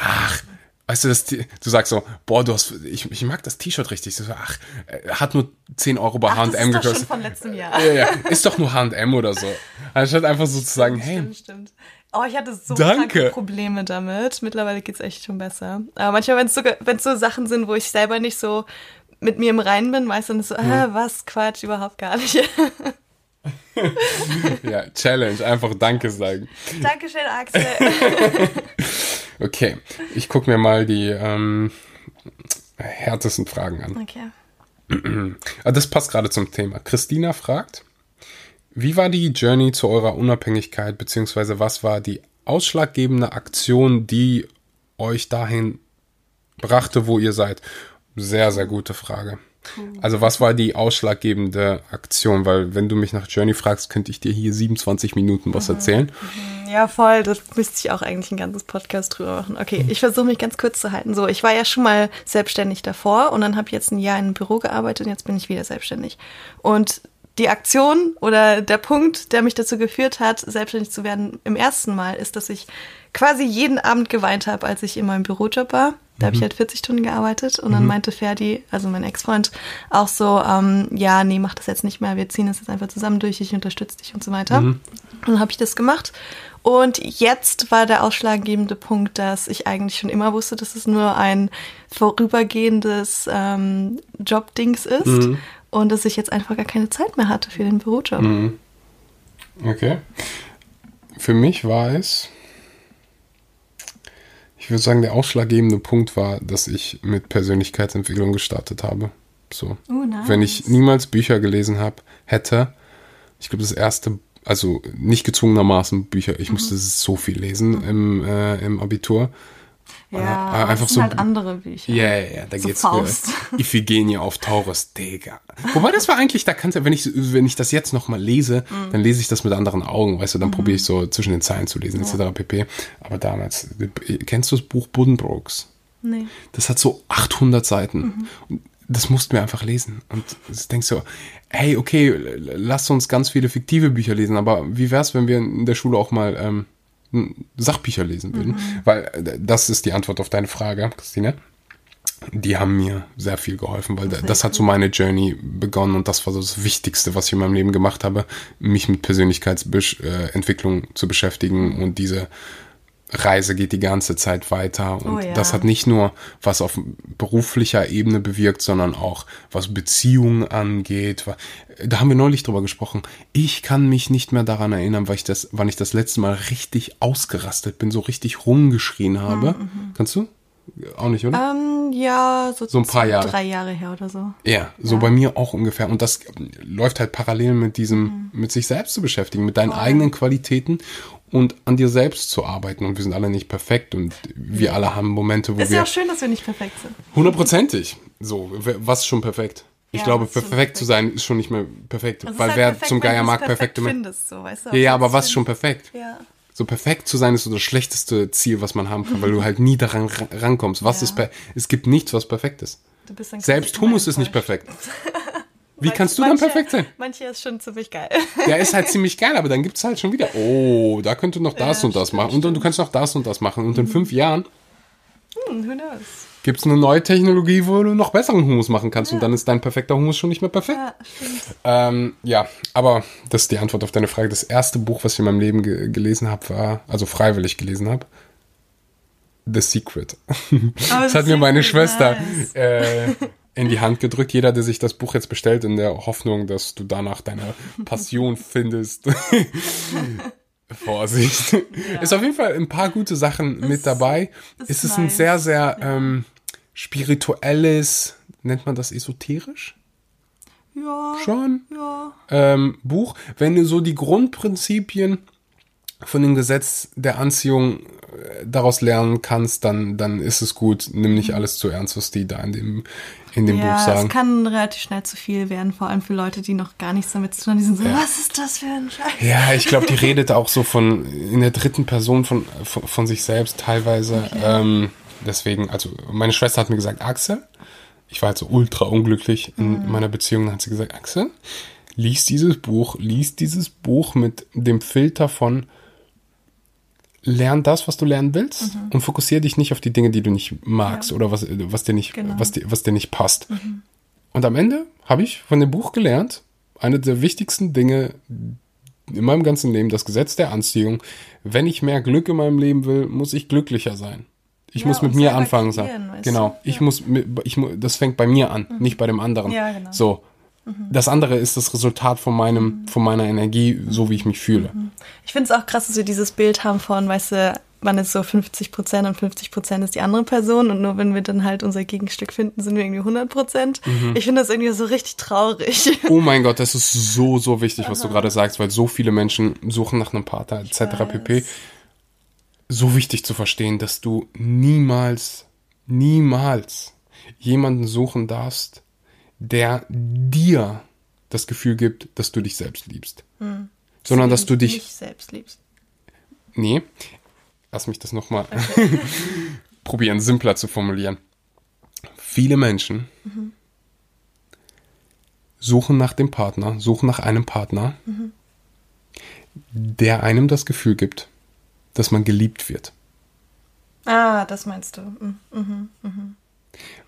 ach, weißt du, das, du sagst so, boah, du hast, ich, ich mag das T-Shirt richtig. So, ach, äh, hat nur 10 Euro bei H&M gekostet. Das ist schon von letztem Jahr. Ja, ja, ist doch nur H&M oder so. Anstatt einfach so zu sagen, hey. Stimmt, stimmt. Oh, ich hatte so Danke. Probleme damit. Mittlerweile geht's echt schon besser. Aber manchmal, wenn es so, wenn's so Sachen sind, wo ich selber nicht so mit mir im Reinen bin, weißt du, dann ist so, hm. ah, was, Quatsch, überhaupt gar nicht. ja, Challenge, einfach Danke sagen. Dankeschön, Axel. okay, ich gucke mir mal die ähm, härtesten Fragen an. Okay. Ah, das passt gerade zum Thema. Christina fragt, wie war die Journey zu eurer Unabhängigkeit, beziehungsweise was war die ausschlaggebende Aktion, die euch dahin brachte, wo ihr seid? Sehr, sehr gute Frage. Also was war die ausschlaggebende Aktion? Weil wenn du mich nach Journey fragst, könnte ich dir hier 27 Minuten was mhm. erzählen. Mhm. Ja, voll. Das müsste ich auch eigentlich ein ganzes Podcast drüber machen. Okay, ich versuche mich ganz kurz zu halten. So, ich war ja schon mal selbstständig davor und dann habe ich jetzt ein Jahr in einem Büro gearbeitet und jetzt bin ich wieder selbstständig. Und die Aktion oder der Punkt, der mich dazu geführt hat, selbstständig zu werden im ersten Mal, ist, dass ich quasi jeden Abend geweint habe, als ich in meinem Bürojob war. Da habe ich halt 40 Stunden gearbeitet und dann meinte Ferdi, also mein Ex-Freund, auch so, ähm, ja, nee, mach das jetzt nicht mehr, wir ziehen das jetzt einfach zusammen durch, ich unterstütze dich und so weiter. Und dann habe ich das gemacht. Und jetzt war der ausschlaggebende Punkt, dass ich eigentlich schon immer wusste, dass es nur ein vorübergehendes ähm, Jobdings ist und dass ich jetzt einfach gar keine Zeit mehr hatte für den Bürojob. Okay. Für mich war es, ich würde sagen, der ausschlaggebende Punkt war, dass ich mit Persönlichkeitsentwicklung gestartet habe. So. Oh, nice. Wenn ich niemals Bücher gelesen habe, hätte, ich glaube, das erste, also nicht gezwungenermaßen Bücher, ich musste so viel lesen im, äh, im Abitur. Ja, Äh, einfach das so- sind halt andere Bücher. Ja, ja, ja, da So geht's Faust. mir. Iphigenie auf Taurus, Digga. Wobei das war eigentlich, da kannst du, wenn ich, wenn ich das jetzt nochmal lese, Mhm. dann lese ich das mit anderen Augen, weißt du, dann probiere ich so zwischen den Zeilen zu lesen, etc. pp. Aber damals, kennst du das Buch Buddenbrooks? Nee. Das hat so 800 Seiten. Mhm. Und Das mussten wir einfach lesen. Und ich denk so, hey, okay, lass uns ganz viele fiktive Bücher lesen, aber wie wär's, wenn wir in der Schule auch mal ähm, Sachbücher lesen würden? Weil äh, das ist die Antwort auf deine Frage, Christine. Die haben mir sehr viel geholfen, weil da- das hat so meine Journey begonnen und das war so das Wichtigste, was ich in meinem Leben gemacht habe, mich mit Persönlichkeitsentwicklung zu beschäftigen und diese Reise geht die ganze Zeit weiter und Oh ja. das hat nicht nur was auf beruflicher Ebene bewirkt, sondern auch was Beziehungen angeht. Da haben wir neulich drüber gesprochen. Ich kann mich nicht mehr daran erinnern, weil ich das, wann ich das letzte Mal richtig ausgerastet bin, so richtig rumgeschrien habe. Kannst du? Auch nicht, oder? Ähm, ja, so, So ein paar zwei, Jahre. drei Jahre her oder so. Ja, so bei mir auch ungefähr. Und das läuft halt parallel mit diesem, mit sich selbst zu beschäftigen, mit deinen eigenen Qualitäten und an dir selbst zu arbeiten. Und wir sind alle nicht perfekt und wir alle haben Momente, wo Ist wir ja auch schön, dass wir nicht perfekt sind. hundertprozentig. So, was ist schon perfekt? Ich Ja, glaube, ist perfekt perfekt? zu sein ist schon nicht mehr perfekt, ist weil halt wer perfekt, zum Geier mag perfekt perfekte Menschen. findest, so, weißt du? Ja, ja, aber was ist schon perfekt? Ja. So perfekt zu sein ist so das schlechteste Ziel, was man haben kann, weil du halt nie daran ra- rankommst. Was Ja. ist per es gibt nichts, was perfekt ist. Du bist dann Selbst Hummus ist nicht perfekt. Wie kannst du dann Manche- perfekt sein? Manche ist schon ziemlich geil. Der ist halt ziemlich geil, aber dann gibt's halt schon wieder, oh, da könnte noch das Ja, und das stimmt, machen. Und, und du kannst noch das und das machen. Und in fünf Jahren Hm, who knows? gibt's eine neue Technologie, wo du noch besseren Hummus machen kannst. Und dann ist dein perfekter Hummus schon nicht mehr perfekt. Ja. Ähm, ja, aber das ist die Antwort auf deine Frage. Das erste Buch, was ich in meinem Leben ge gelesen habe, war, also freiwillig gelesen habe, The Secret. das The hat mir meine Schwester nice. äh, in die Hand gedrückt. Jeder, der sich das Buch jetzt bestellt, in der Hoffnung, dass du danach deine Passion findest. Vorsicht. Ist auf jeden Fall ein paar gute Sachen mit dabei. ist Es ist ein nice. sehr, sehr ähm, spirituelles, nennt man das esoterisch? Ja. Schon Ja. ähm, Buch, wenn du so die Grundprinzipien von dem Gesetz der Anziehung äh, daraus lernen kannst, dann, dann ist es gut. Nimm nicht alles zu ernst, was die da in dem, in dem Buch Ja, sagen. es kann relativ schnell zu viel werden, vor allem für Leute, die noch gar nichts damit zu tun haben. Die sind so, was ist das für ein Scheiß? Ja, ich glaube, die redet auch so von in der dritten Person von, von, von sich selbst teilweise. Ähm, deswegen, also meine Schwester hat mir gesagt, Axel, ich war halt so ultra unglücklich in meiner Beziehung, dann hat sie gesagt, Axel, lies dieses Buch, lies dieses Buch mit dem Filter von lern das, was du lernen willst und fokussiere dich nicht auf die Dinge, die du nicht magst oder was, was dir nicht, Genau. was dir, was dir nicht passt. Und am Ende habe ich von dem Buch gelernt, eine der wichtigsten Dinge in meinem ganzen Leben, das Gesetz der Anziehung. Wenn ich mehr Glück in meinem Leben will, muss ich glücklicher sein. Ich Ja, muss mit mir anfangen. Sein. Genau. Ich Ja. Mhm. muss, ich, das fängt bei mir an, nicht bei dem anderen. Ja, genau. So. Das andere ist das Resultat von meinem, von meiner Energie, so wie ich mich fühle. Ich finde es auch krass, dass wir dieses Bild haben von, weißt du, man ist so 50 Prozent und 50 Prozent ist die andere Person und nur wenn wir dann halt unser Gegenstück finden, sind wir irgendwie 100 Prozent. Mhm. Ich finde das irgendwie so richtig traurig. Oh mein Gott, das ist so, so wichtig, was du gerade sagst, weil so viele Menschen suchen nach einem Partner etc. pp. So wichtig zu verstehen, dass du niemals, niemals jemanden suchen darfst, der dir das Gefühl gibt, dass du dich selbst liebst. Sondern dass du dich nicht selbst liebst. Nee, lass mich das nochmal okay. probieren, simpler zu formulieren. Viele Menschen mhm. suchen nach dem Partner, suchen nach einem Partner, mhm. der einem das Gefühl gibt, dass man geliebt wird. Ah, das meinst du. Mhm. mhm, mhm.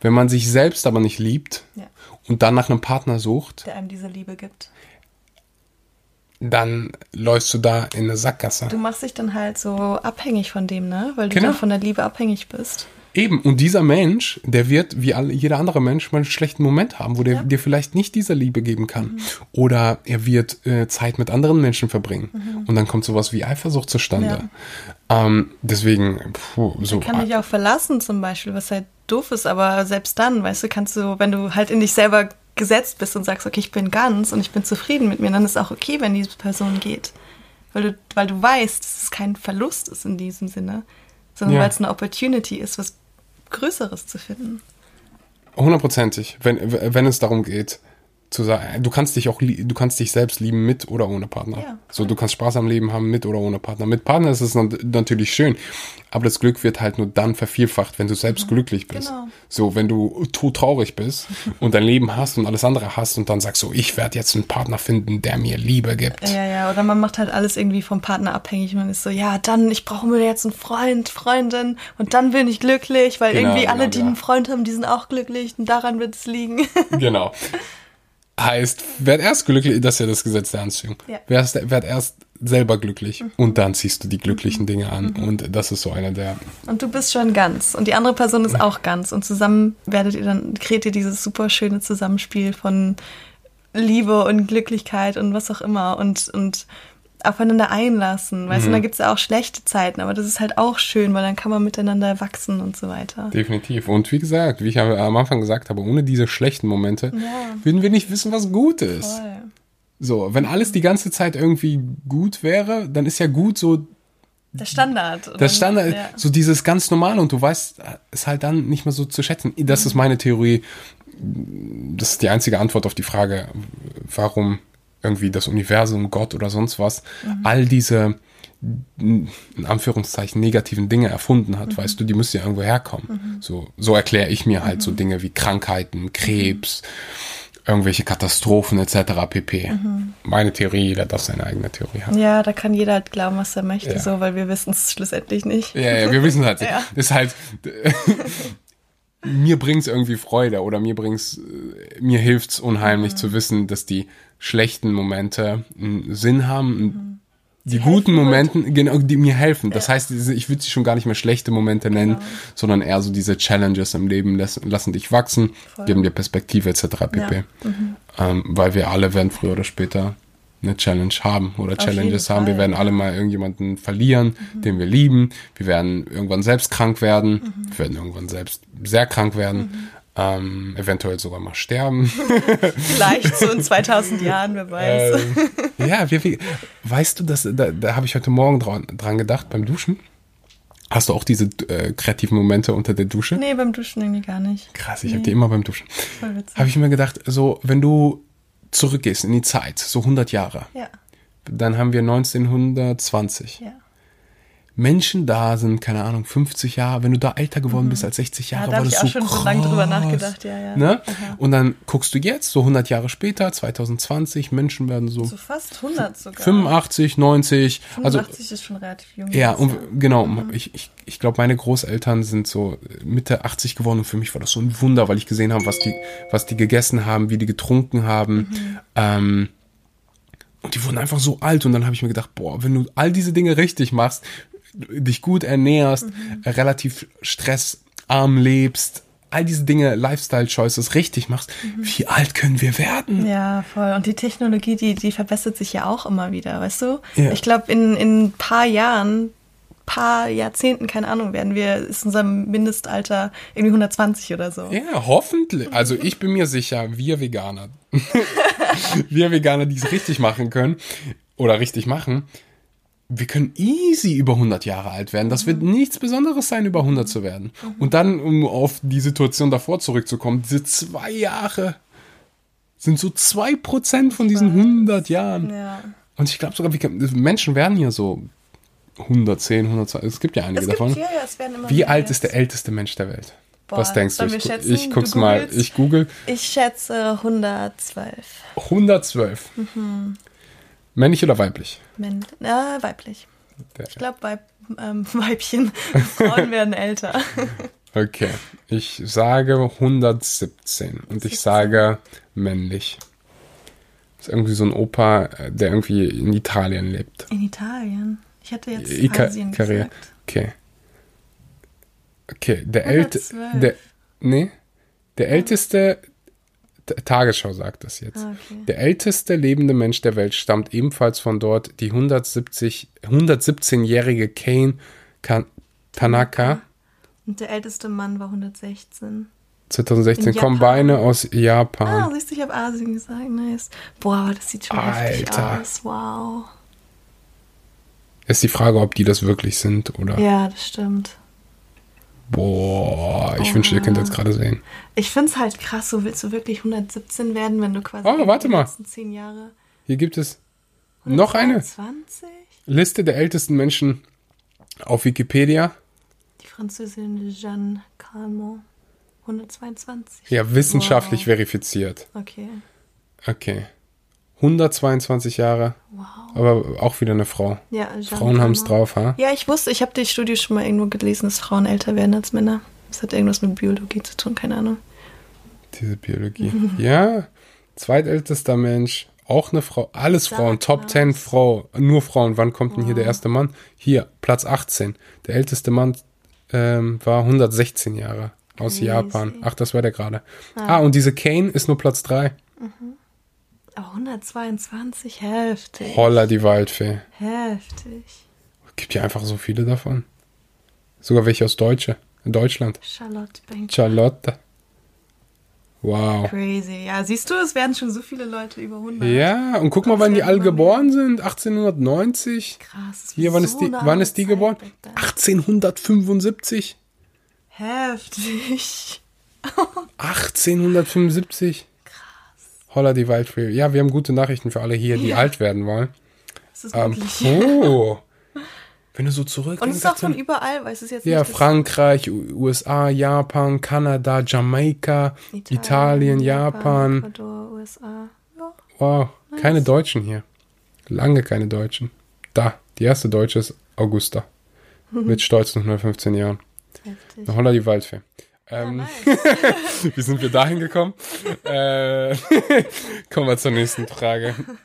Wenn man sich selbst aber nicht liebt ja. und dann nach einem Partner sucht, der einem diese Liebe gibt, dann läufst du da in eine Sackgasse. Du machst dich dann halt so abhängig von dem, ne? Weil du genau. dann von der Liebe abhängig bist. Eben, und dieser Mensch, der wird, wie alle, jeder andere Mensch, mal einen schlechten Moment haben, wo der ja. dir vielleicht nicht diese Liebe geben kann. Mhm. Oder er wird äh, Zeit mit anderen Menschen verbringen. Mhm. Und dann kommt sowas wie Eifersucht zustande. Ja. Ähm, deswegen, puh, so. Man kann dich auch verlassen zum Beispiel, was halt doof ist, aber selbst dann, weißt du, kannst du, wenn du halt in dich selber gesetzt bist und sagst, okay, ich bin ganz und ich bin zufrieden mit mir, dann ist auch okay, wenn diese Person geht. Weil du, weil du weißt, dass es kein Verlust ist in diesem Sinne, sondern ja. weil es eine Opportunity ist, was Größeres zu finden. Hundertprozentig, wenn, wenn es darum geht, zu sagen, du kannst dich auch, du kannst dich selbst lieben mit oder ohne Partner. Ja. So, du kannst Spaß am Leben haben mit oder ohne Partner. Mit Partner ist es natürlich schön, aber das Glück wird halt nur dann vervielfacht, wenn du selbst mhm. glücklich bist. Genau. So, wenn du traurig bist und dein Leben hast und alles andere hast und dann sagst so, ich werde jetzt einen Partner finden, der mir Liebe gibt. Ja, ja, oder man macht halt alles irgendwie vom Partner abhängig. Man ist so, ja, dann, ich brauche mir jetzt einen Freund, Freundin und dann bin ich glücklich, weil genau, irgendwie alle, genau, die einen Freund haben, die sind auch glücklich und daran wird es liegen. Genau. Heißt, werd erst glücklich, das ist ja das Gesetz der Anziehung. Ja. Werd, werd erst selber glücklich mhm. und dann ziehst du die glücklichen Dinge an mhm. und das ist so einer der. Und du bist schon ganz und die andere Person ist auch ganz und zusammen werdet ihr dann, kreiert ihr dieses super schöne Zusammenspiel von Liebe und Glücklichkeit und was auch immer und, und aufeinander einlassen. Weißt mhm. du, da gibt es ja auch schlechte Zeiten, aber das ist halt auch schön, weil dann kann man miteinander wachsen und so weiter. Definitiv. Und wie gesagt, wie ich am Anfang gesagt habe, ohne diese schlechten Momente ja. würden wir nicht wissen, was gut ist. Voll. So, wenn alles die ganze Zeit irgendwie gut wäre, dann ist ja gut so. Der Standard. Der Standard, ja. so dieses ganz normale und du weißt es halt dann nicht mehr so zu schätzen. Das mhm. ist meine Theorie. Das ist die einzige Antwort auf die Frage, warum irgendwie das Universum, Gott oder sonst was, mhm. all diese in Anführungszeichen negativen Dinge erfunden hat, mhm. weißt du, die müssen ja irgendwo herkommen. Mhm. So, so erkläre ich mir halt so mhm. Dinge wie Krankheiten, Krebs, irgendwelche Katastrophen etc. pp. Mhm. Meine Theorie, jeder darf seine eigene Theorie haben. Ja, da kann jeder halt glauben, was er möchte, ja. so, weil wir wissen es schlussendlich nicht. Ja, ja, wir wissen halt. ja. Ist halt mir bringt's irgendwie Freude oder mir bringt's, äh, mir hilft's unheimlich mhm. zu wissen, dass die schlechten Momente einen Sinn haben, mhm. die guten Momente, genau, die mir helfen. Ja. Das heißt, ich würde sie schon gar nicht mehr schlechte Momente nennen, genau. sondern eher so diese Challenges im Leben lassen, lassen dich wachsen, Voll. geben dir Perspektive etc. pp. Ja. Mhm. Ähm, weil wir alle werden früher oder später eine Challenge haben oder Auf Challenges haben. Wir werden alle mal irgendjemanden verlieren, mhm. den wir lieben. Wir werden irgendwann selbst krank werden. Mhm. Wir werden irgendwann selbst sehr krank werden. Ähm, eventuell sogar mal sterben. Vielleicht so in 2000 Jahren, wer weiß. Ähm, ja, wir, wir, weißt du, das, da, da habe ich heute Morgen dran, dran gedacht beim Duschen. Hast du auch diese äh, kreativen Momente unter der Dusche? Nee, beim Duschen irgendwie gar nicht. Krass, ich nee. habe die immer beim Duschen. Habe ich mir gedacht, so, wenn du zurückgehst in die Zeit, so 100 Jahre, ja. dann haben wir 1920. Ja. Menschen da sind, keine Ahnung, 50 Jahre, wenn du da älter geworden mhm. bist als 60 Jahre, ja, da war das ich so auch schon krass, so lange drüber nachgedacht, ja, ja. Ne? Und dann guckst du jetzt, so 100 Jahre später, 2020, Menschen werden so, so fast 100 sogar. 85, 90, 85 also ist schon relativ jung. Ja, und genau, mhm. ich, ich, ich glaube, meine Großeltern sind so Mitte 80 geworden und für mich war das so ein Wunder, weil ich gesehen habe, was die, was die gegessen haben, wie die getrunken haben. Mhm. Ähm, und die wurden einfach so alt und dann habe ich mir gedacht, boah, wenn du all diese Dinge richtig machst, dich gut ernährst, mhm. relativ stressarm lebst, all diese Dinge, Lifestyle-Choices richtig machst, mhm. wie alt können wir werden? Ja, voll. Und die Technologie, die, die verbessert sich ja auch immer wieder, weißt du? Ja. Ich glaube, in, in ein paar Jahren, paar Jahrzehnten, keine Ahnung, werden wir, ist unser Mindestalter irgendwie 120 oder so. Ja, hoffentlich. Also ich bin mir sicher, wir Veganer, wir Veganer, die es richtig machen können oder richtig machen, wir können easy über 100 Jahre alt werden. Das wird nichts Besonderes sein, über 100 zu werden. Und dann, um auf die Situation davor zurückzukommen, diese zwei Jahre sind so zwei Prozent von diesen 100 Jahren. Ja. Und ich glaube sogar, Menschen werden hier so 110, 120, es gibt ja einige gibt, davon. ja, ja, Wie alt ist der älteste Mensch der Welt? Boah, Was denkst du? Ich, schätzen? ich Du guck's mal. googelst? Ich google. Ich schätze 112. 112. Mhm. Männlich oder weiblich? Männ äh, weiblich. Ich glaube, Weib, ähm, Weibchen. Frauen werden älter. Okay, ich sage 117 und ich 17. sage männlich. Das ist irgendwie so ein Opa, äh, der irgendwie in Italien lebt. In Italien. Ich hätte jetzt Ika- Asien Ikaria. gesagt. Okay. Okay, der älteste. 112. Der, nee, der älteste. Tagesschau sagt das jetzt. Ah, okay. Der älteste lebende Mensch der Welt stammt ebenfalls von dort, die 170, 117-jährige Kane Ka- Tanaka. Und der älteste Mann war 116. 2016 In kommen beide aus Japan. Ah, siehst du, ich habe Asien gesagt. Nice. Boah, das sieht schon heftig Alter. aus. Wow. Ist die Frage, ob die das wirklich sind oder. Ja, das stimmt. Boah, ich wünschte, ihr könnt das gerade sehen. Ich finde es halt krass, so willst du wirklich 117 werden, wenn du quasi Oh, warte die mal. letzten 10 Jahre. Hier gibt es noch eine 20? Liste der ältesten Menschen auf Wikipedia. Die Französin Jeanne Calment. 122. Ja, wissenschaftlich Wow. verifiziert. Okay. Okay. 122 Jahre, Wow. aber auch wieder eine Frau. Ja, Frauen haben es drauf, ha? Ja, ich wusste, ich habe die Studie schon mal irgendwo gelesen, dass Frauen älter werden als Männer. Das hat irgendwas mit Biologie zu tun, keine Ahnung. Diese Biologie. ja, zweitältester Mensch, auch eine Frau. Alles Sag Frauen, Top mal. 10 Frau, nur Frauen. Wann kommt denn hier der erste Mann? Hier, Platz 18. Der älteste Mann ähm, war 116 Jahre aus Crazy. Japan. Ach, das war der gerade. Ah. und diese Kane ist nur Platz 3. Aber 122, heftig. Holla die Waldfee. Heftig. Gibt ja einfach so viele davon. Sogar welche aus Deutsche, in Deutschland. Charlotte Bank. Charlotte. Wow. Crazy. Ja, siehst du, es werden schon so viele Leute über 100. Ja, und guck mal, wann die alle geboren sind. 1890. Krass. Hier, wann so ist die, wann ist die Zeit geboren? back then. 1875. Heftig. 1875. Holla die Waldfee. Ja, wir haben gute Nachrichten für alle hier, die Ja. alt werden wollen. Das ist Ähm, wirklich. oh. Wenn du so Und es ist auch von 18 überall, weil es ist jetzt ja, Frankreich, USA, Japan, Kanada, Jamaika, Italien, Japan. Ecuador, USA. Ja. Wow, keine Deutschen hier. Lange keine Deutschen. Da, die erste Deutsche ist Augusta. Mit stolzen 115 Jahren. Heftig. Na, Holla die Waldfee. Ähm, Ja, nice. Wie sind wir dahin gekommen? äh, kommen wir zur nächsten Frage.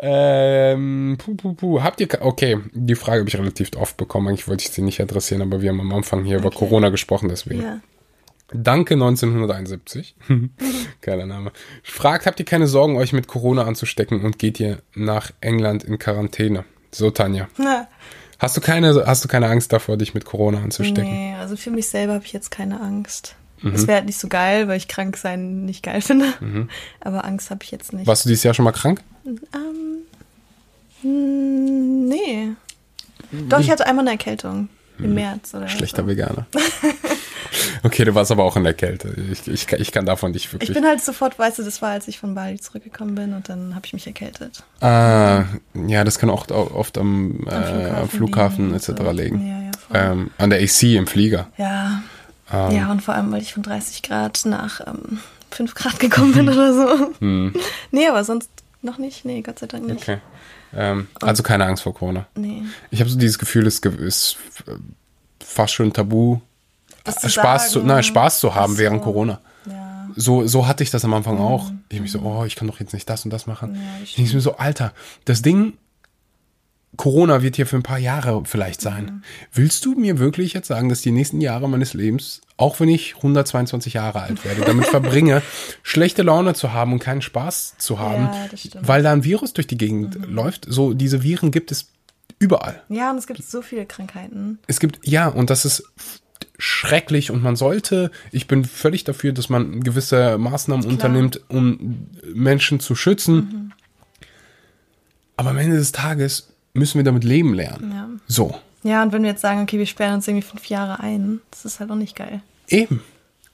ähm, puh, puh, puh. Habt ihr, okay, die Frage habe ich relativ oft bekommen. Eigentlich wollte ich sie nicht adressieren, aber wir haben am Anfang hier über Okay. Corona gesprochen, deswegen. Ja. Danke 1971. Geiler Name. Fragt, habt ihr keine Sorgen, euch mit Corona anzustecken und geht ihr nach England in Quarantäne? So, Tanja. Na, Hast du keine, hast du keine Angst davor, dich mit Corona anzustecken? nee, also für mich selber habe ich jetzt keine Angst. Mhm. Es wäre halt nicht so geil, weil ich krank sein nicht geil finde. Aber Angst habe ich jetzt nicht. Warst du dieses Jahr schon mal krank? Ähm, nee. Doch, ich hatte einmal eine Erkältung. Im März oder. Schlechter so. Veganer. okay, du warst aber auch in der Kälte. Ich, ich, kann- ich kann davon nicht wirklich. Ich bin halt sofort, weißt du, das war, als ich von Bali zurückgekommen bin und dann habe ich mich erkältet. Ah, ja, das kann auch oft am, äh, Am Flughafen, liegen etc. und so. liegen. Ja, ja. Ähm, an der AC im Flieger. Ja. Ähm, Ja, und vor allem, weil ich von 30 Grad nach ähm, 5 Grad gekommen bin oder so. Hm, Nee, aber sonst noch nicht. Nee, Gott sei Dank nicht. okay. Ähm, also keine Angst vor Corona. Nee. Ich habe so dieses Gefühl, es ist äh, fast schon tabu, zu Spaß zu, sagen, nein, Spaß zu haben so. während Corona. Ja. So, so hatte ich das am Anfang auch. Ich mich so, oh, ich kann doch jetzt nicht das und das machen. Mhm. Ja, ich denke mir so, Alter, das Ding, Corona wird hier für ein paar Jahre vielleicht sein. Mhm. Willst du mir wirklich jetzt sagen, dass die nächsten Jahre meines Lebens, auch wenn ich 122 Jahre alt werde, damit verbringe, schlechte Laune zu haben und keinen Spaß zu haben, Ja. Mhm. weil da ein Virus durch die Gegend läuft? So, diese Viren gibt es überall. Ja, und es gibt so viele Krankheiten. Es gibt, ja, und das ist schrecklich und man sollte, ich bin völlig dafür, dass man gewisse Maßnahmen unternimmt, um Menschen zu schützen. Mhm. Aber am Ende des Tages müssen wir damit leben lernen. Ja. So, Ja, und wenn wir jetzt sagen, okay, wir sperren uns irgendwie fünf Jahre ein, das ist halt auch nicht geil. eben.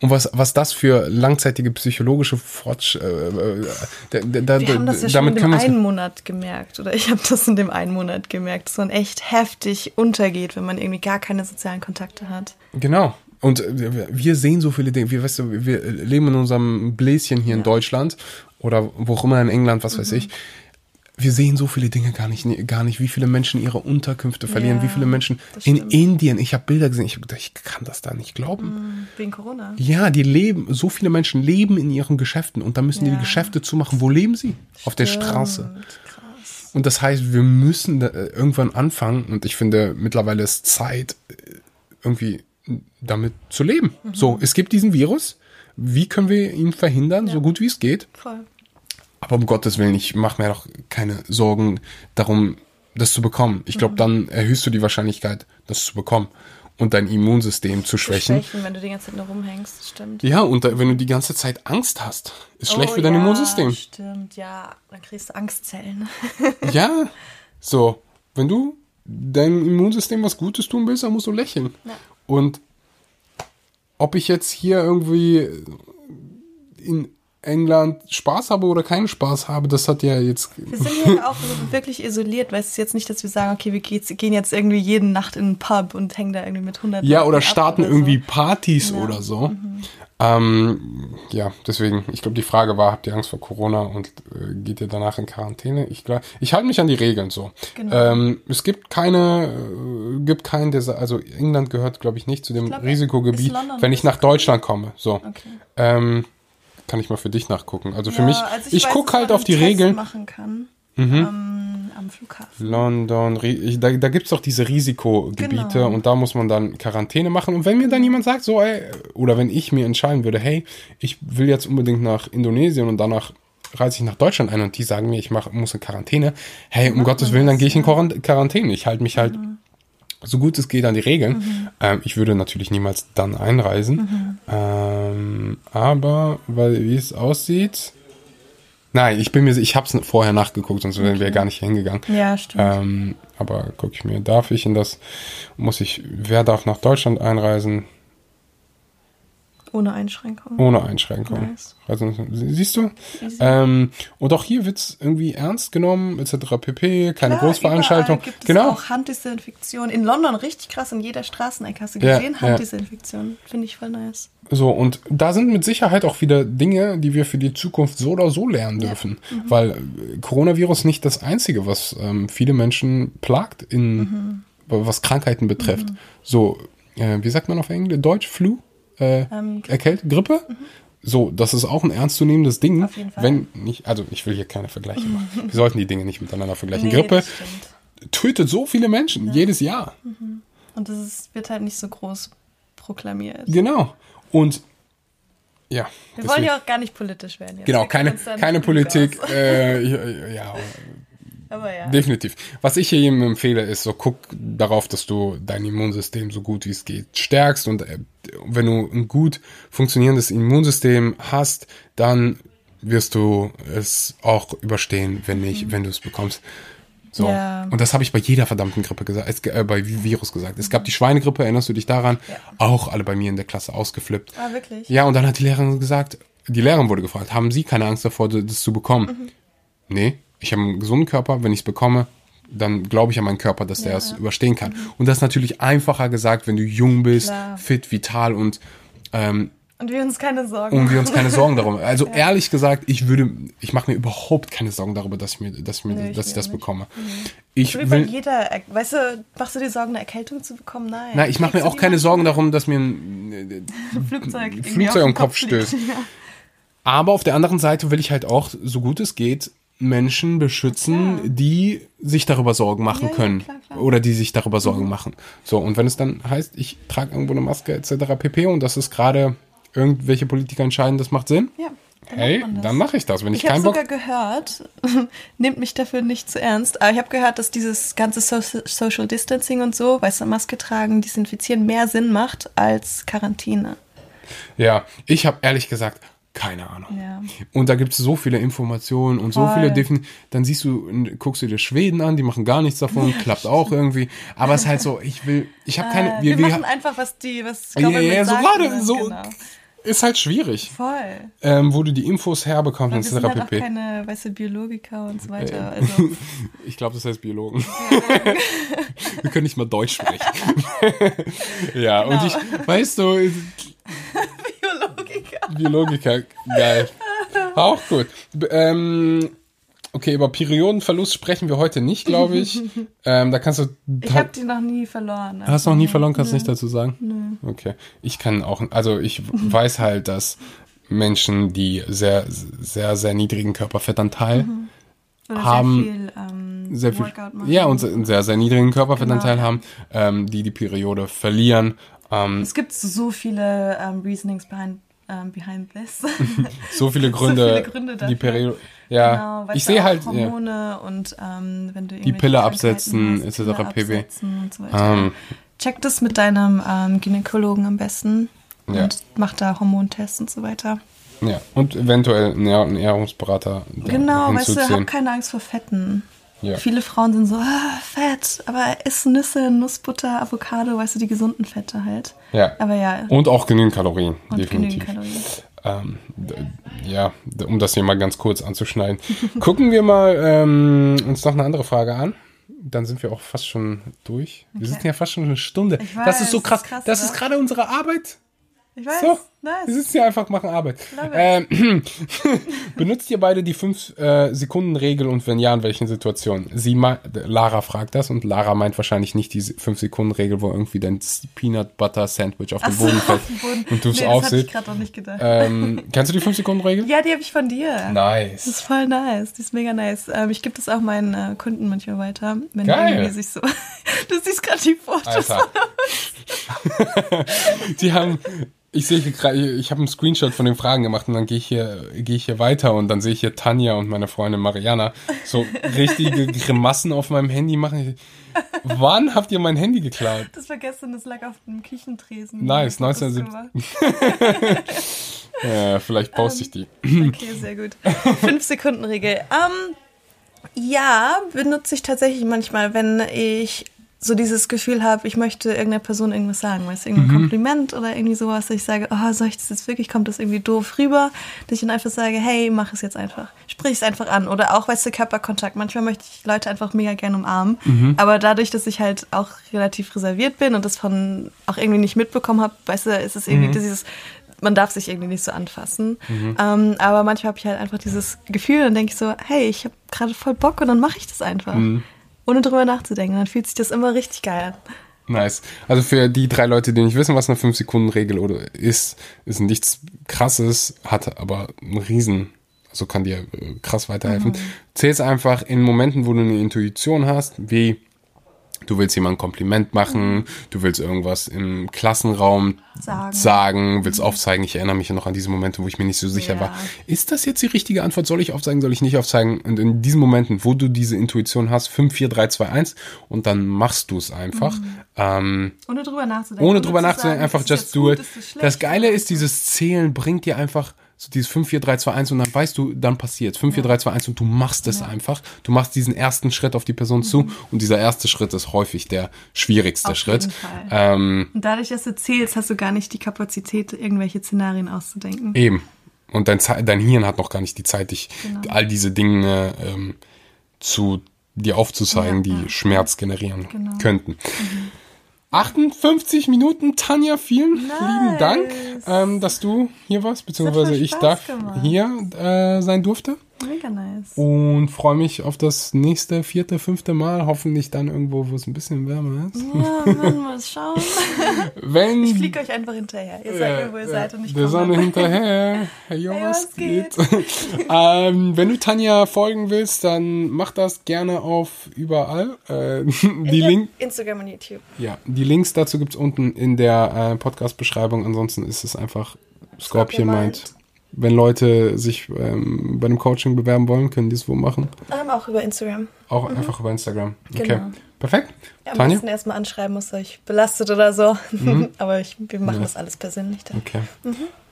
Und was, was das für langzeitige psychologische Fortsch... Äh, äh, da, Wir haben das ja damit schon in dem einen Monat gemerkt. Oder ich habe das in dem einen Monat gemerkt, dass man echt heftig untergeht, wenn man irgendwie gar keine sozialen Kontakte hat. Genau. Und wir sehen so viele Dinge. Wir, weißt du, wir leben in unserem Bläschen hier in Deutschland oder wo auch immer in England, was Mhm. weiß ich. Wir sehen so viele Dinge gar nicht, gar nicht, wie viele Menschen ihre Unterkünfte verlieren, Ja, wie viele Menschen in stimmt. Indien. Ich habe Bilder gesehen, ich, gedacht, ich kann das da nicht glauben. Wegen Corona. Ja, die leben, so viele Menschen leben in ihren Geschäften und da müssen die Ja. die Geschäfte zumachen. Wo leben sie? Auf der Straße. Stimmt, Krass. Und das heißt, wir müssen äh, irgendwann anfangen, und ich finde, mittlerweile ist Zeit, äh, irgendwie damit zu leben. Mhm. So, es gibt diesen Virus. Wie können wir ihn verhindern, so gut wie es geht? Voll. Aber um Gottes Willen, ich mache mir doch keine Sorgen darum, das zu bekommen. Ich Mhm. glaube, dann erhöhst du die Wahrscheinlichkeit, das zu bekommen und dein Immunsystem zu schwächen. Schwächen, wenn du die ganze Zeit nur rumhängst, stimmt. Ja, und da, wenn du die ganze Zeit Angst hast, ist schlecht Oh für dein ja, Immunsystem. Stimmt, ja. Dann kriegst du Angstzellen. Ja, so, wenn du deinem Immunsystem was Gutes tun willst, dann musst du lächeln. Ja. Und ob ich jetzt hier irgendwie in England Spaß habe oder keinen Spaß habe, das hat ja jetzt. Wir sind hier auch wirklich isoliert, weil es ist jetzt nicht, dass wir sagen, okay, wir gehen jetzt irgendwie jede Nacht in einen Pub und hängen da irgendwie mit 100 Ja, oder starten oder irgendwie So. Partys Ja. oder so. Ähm, ja, deswegen, ich glaube, die Frage war, habt ihr Angst vor Corona und äh, geht ihr danach in Quarantäne? Ich, glaub- ich halte mich an die Regeln so. Genau. Ähm, es gibt keine, äh, gibt keinen, der, also England gehört, glaube ich, nicht zu dem glaub, Risikogebiet, wenn ich nach Deutschland komme. So. Okay. Ähm, kann ich mal für dich nachgucken. Also für Ja, mich, also ich, weiß, gucke halt auf die Test Regeln. Mhm. machen kann. Ähm, am Flughafen. London, ich- da, da gibt's doch diese Risikogebiete Genau. und da muss man dann Quarantäne machen. Und wenn mir dann jemand sagt, so, ey, oder wenn ich mir entscheiden würde, hey, ich will jetzt unbedingt nach Indonesien und danach reise ich nach Deutschland ein und die sagen mir, ich mach, muss in Quarantäne, hey, um Gottes Willen, dann gehe ich in Quarant- Quarantäne. Ich halte mich halt so gut es geht an die Regeln. Mhm. Ähm, ich würde natürlich niemals dann einreisen. Ähm, aber, weil wie es aussieht. Nein, ich bin mir, ich habe es vorher nachgeguckt, sonst wären wir gar nicht hingegangen. Ja, stimmt. Ähm, aber gucke ich mir, darf ich in das, muss ich, wer darf nach Deutschland einreisen? Ohne Einschränkung. Ohne Einschränkung. Nice. Also, sie- siehst du? Ähm, und auch hier wird's irgendwie ernst genommen, etc. pp. Keine Klar, Großveranstaltung. Gibt es Genau. auch Handdesinfektion. In London richtig krass, in jeder Straßenecke hast du Ja, gesehen, ja. Handdesinfektion. Finde ich voll nice. So, und da sind mit Sicherheit auch wieder Dinge, die wir für die Zukunft so oder so lernen dürfen. Weil äh, Coronavirus nicht das Einzige, was ähm, viele Menschen plagt, in, was Krankheiten betrifft. So, äh, wie sagt man auf Englisch? Deutsch? Flu? Äh, Ähm, Grippe. Erkältung? Grippe? So, das ist auch ein ernstzunehmendes Ding. Auf jeden Fall. Wenn nicht, also ich will hier keine Vergleiche machen. Wir sollten die Dinge nicht miteinander vergleichen. Nee, Grippe tötet so viele Menschen jedes Jahr. Und das ist, wird halt nicht so groß proklamiert. Genau. Und ja. Wir deswegen- wollen ja auch gar nicht politisch werden. Jetzt. Genau, keine, keine Politik. Äh, ja, ja, Aber ja. definitiv. Was ich hier jedem empfehle, ist so, guck darauf, dass du dein Immunsystem so gut wie es geht stärkst. Und äh, wenn du ein gut funktionierendes Immunsystem hast, dann wirst du es auch überstehen, wenn nicht, wenn du es bekommst. So. Ja. Und das habe ich bei jeder verdammten Grippe gesagt, es, äh, bei Virus gesagt. Es gab die Schweinegrippe, erinnerst du dich daran? Ja. Auch alle bei mir in der Klasse ausgeflippt. Ah, wirklich? Ja, und dann hat die Lehrerin gesagt, die Lehrerin wurde gefragt, haben Sie keine Angst davor, das zu bekommen? Mhm. Nee, ich habe einen gesunden Körper, wenn ich es bekomme, dann glaube ich an meinen Körper, dass der es überstehen kann. Und das ist natürlich einfacher gesagt, wenn du jung bist, Mhm. Klar. fit, vital und ähm, Und wir uns keine Sorgen und wir uns keine Sorgen darum. Also ehrlich gesagt, ich würde, ich mache mir überhaupt keine Sorgen darüber, dass ich mir, dass ich, mir, Nee, dass ich das nicht. bekomme. Wie Ich bei will, jeder, Er- weißt du, machst du dir Sorgen, eine Erkältung zu bekommen? Nein. nein, ich mache mir auch keine Sorgen darum, dass mir ein, Flugzeug, Flugzeug am Kopf fliegt. stößt. Aber auf der anderen Seite will ich halt auch, so gut es geht, Menschen beschützen, die sich darüber Sorgen machen Ja, ja, können. klar, klar. Oder die sich darüber Sorgen machen. So, und wenn es dann heißt, ich trage irgendwo eine Maske etc. pp. und das ist gerade irgendwelche Politiker entscheiden, das macht Sinn. Ja, dann Hey, dann mache ich das. Wenn ich, Ich habe keinen Bock. sogar gehört, nehmt mich dafür nicht zu ernst, aber ich habe gehört, dass dieses ganze so Social Distancing und so, weißt du, Maske tragen, desinfizieren mehr Sinn macht als Quarantäne. Ja, ich habe ehrlich gesagt keine Ahnung. Ja. Und da gibt es so viele Informationen und so Voll. viele Defin Dann siehst du, guckst du dir Schweden an, die machen gar nichts davon, klappt auch irgendwie. Aber es ist halt so, ich will, ich habe keine. Äh, wir, machen einfach, was die, was Ja, ja, so gerade so- Genau. Ist halt schwierig. Voll. Ähm, wo du die Infos herbekommst, Und etc. halt auch keine, weißt du, Biologiker und so weiter. Also, Ich glaube, das heißt Biologen. Wir können nicht mal Deutsch sprechen. ja, und Genau. ich, weißt du, Biologiker. Biologiker, geil. Auch gut. Ähm, okay, über Periodenverlust sprechen wir heute nicht, glaube ich. ähm, da kannst du. Ich habe die noch nie verloren. Hast du noch nie Also, verloren, kannst du nö. nicht dazu sagen? Okay. Ich kann auch, also ich weiß halt, dass Menschen, die sehr, sehr, sehr niedrigen Körperfettanteil Oder haben sehr viel, ähm, sehr viel, ja, und einen sehr, sehr niedrigen Körperfettanteil Genau. haben, ähm, die die Periode verlieren. Ähm, Es gibt so viele ähm, Reasonings behind, ähm, behind this. so viele So Gründe, viele Gründe die. Periode, ja, Genau, ich sehe halt, ja, Hormone und ähm, wenn du irgendwelche Pille absetzen, etc. Pp. so weiter. Ähm. Check das mit deinem ähm, Gynäkologen am besten Ja. und mach da Hormontests und so weiter. ja, und eventuell einen Ernähr- einen Ernährungsberater Genau, weißt du, hab keine Angst vor Fetten. Ja. Viele Frauen sind so, ah, Fett, aber iss Nüsse, Nussbutter, Avocado, weißt du, die gesunden Fette halt. Ja. Aber ja, Und auch genügend Kalorien, und definitiv. genügend Kalorien. Ähm, ja, um das hier mal ganz kurz anzuschneiden. Gucken wir mal ähm, uns noch eine andere Frage an. Dann sind wir auch fast schon durch. Wir Okay. sitzen ja fast schon eine Stunde. Ich das ist weiß, so krass. das ist krass, das ist gerade unsere Arbeit. Ich weiß, So, nice. sitzen hier einfach, machen Arbeit. Ähm, benutzt ihr beide die 5-Sekunden-Regel und wenn ja, in welchen Situationen? Sie Lara fragt das und Lara meint wahrscheinlich nicht die 5-Sekunden-Regel, wo irgendwie dein Peanut Butter Sandwich auf den Ach Boden fällt Boden. und du es nee, das aufsitzt. gerade noch nicht gedacht. Ähm, kennst du die 5-Sekunden-Regel? ja, die habe ich von dir. Das Nice. ist voll nice. Die ist mega nice. Ähm, ich gebe das auch meinen äh, Kunden manchmal weiter, wenn Geil. die so. du siehst gerade die Fotos. Alter. Die haben, ich sehe hier gerade, ich habe einen Screenshot von den Fragen gemacht und dann gehe ich hier, gehe ich hier weiter und dann sehe ich hier Tanja und meine Freundin Mariana so richtige Grimassen auf meinem Handy machen. Wann habt ihr mein Handy geklaut? Das war gestern, das lag auf dem Küchentresen. Nice, Ich hab das 1970. Äh, vielleicht poste ich die. gemacht. Okay, sehr gut. Fünf Sekunden Regel. Ähm, ja, benutze ich tatsächlich manchmal, wenn ich so dieses Gefühl habe, ich möchte irgendeiner Person irgendwas sagen, weißt du, irgendein Mhm. Kompliment oder irgendwie sowas, dass ich sage, oh, soll ich das jetzt wirklich, kommt das irgendwie doof rüber, dass ich dann einfach sage, hey, mach es jetzt einfach, sprich es einfach an oder auch, weißt du, Körperkontakt, manchmal möchte ich Leute einfach mega gerne umarmen, Mhm. aber dadurch, dass ich halt auch relativ reserviert bin und das von auch irgendwie nicht mitbekommen habe, weißt du, ist es irgendwie Mhm. dieses, man darf sich irgendwie nicht so anfassen, ähm, aber manchmal habe ich halt einfach dieses Gefühl, dann denke ich so, hey, ich habe gerade voll Bock und dann mache ich das einfach. Mhm. Ohne drüber nachzudenken. Dann fühlt sich das immer richtig geil an. Nice. Also für die drei Leute, die nicht wissen, was eine 5-Sekunden-Regel oder ist, ist nichts krasses, hat aber einen riesen, also kann dir äh, krass weiterhelfen. Zähl's einfach in Momenten, wo du eine Intuition hast, wie du willst jemandem ein Kompliment machen, du willst irgendwas im Klassenraum Sagen. sagen willst aufzeigen. Ich erinnere mich ja noch an diese Momente, wo ich mir nicht so sicher Ja. war. Ist das jetzt die richtige Antwort? Soll ich aufzeigen, soll ich nicht aufzeigen? Und in diesen Momenten, wo du diese Intuition hast, 5, 4, 3, 2, 1 und dann machst du es einfach. Ähm, Ohne drüber nachzudenken. ohne drüber zu nachzudenken, sagen, einfach just do it. das? Geile ist, dieses Zählen bringt dir einfach so dieses 5, 4, 3, 2, 1 und dann weißt du, dann passiert 5, 4, 3, 2, 1 und du machst es einfach. Du machst diesen ersten Schritt auf die Person zu und dieser erste Schritt ist häufig der schwierigste Mhm. Auf Schritt. jeden Fall. Ähm, Und dadurch, dass du zählst, hast du gar nicht die Kapazität, irgendwelche Szenarien auszudenken. Eben. Und dein, dein Hirn hat noch gar nicht die Zeit, dich Genau. all diese Dinge ähm, zu dir aufzuzeigen, Ja, die ja. Schmerz generieren Genau. könnten. 58 Minuten, Tanja, vielen lieben Dank, ähm, dass du hier warst, beziehungsweise ich darf gemacht. hier äh, sein durfte. Mega nice. Und freue mich auf das nächste, vierte, fünfte Mal. Hoffentlich dann irgendwo, wo es ein bisschen wärmer ist. Ja, werden wir es schauen. Wenn Ich fliege euch einfach hinterher. Ihr sagt mir, wo ihr seid und ich der. Sonne hinterher. Hey, yo, Hey, was geht? ähm, wenn du Tanja folgen willst, dann mach das gerne auf überall. Äh, die, Link, Instagram und YouTube. ja, die Links dazu gibt's unten in der äh, Podcast-Beschreibung. Ansonsten ist es einfach Scorpion Scorpion Mind. Mind. Wenn Leute sich ähm, bei einem Coaching bewerben wollen, können die es wo machen? Ähm, auch über Instagram. Auch einfach über Instagram. Okay. Genau. Perfekt. Ja, am Tanja? besten erstmal anschreiben, was euch belastet oder so. Aber ich, wir machen Ja. das alles persönlich dann. Okay.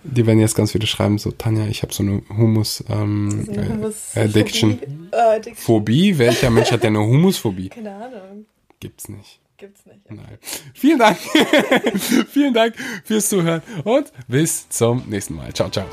Die werden jetzt ganz viele schreiben, so, Tanja, ich habe so eine Humus ähm, eine äh, Humus- Addiction. Phobie. Äh, Addiction. Phobie? Welcher Mensch hat denn eine Humusphobie? Keine Ahnung. Gibt's nicht. Gibt's nicht. Okay. Nein. Vielen Dank. Vielen Dank fürs Zuhören und bis zum nächsten Mal. Ciao, ciao.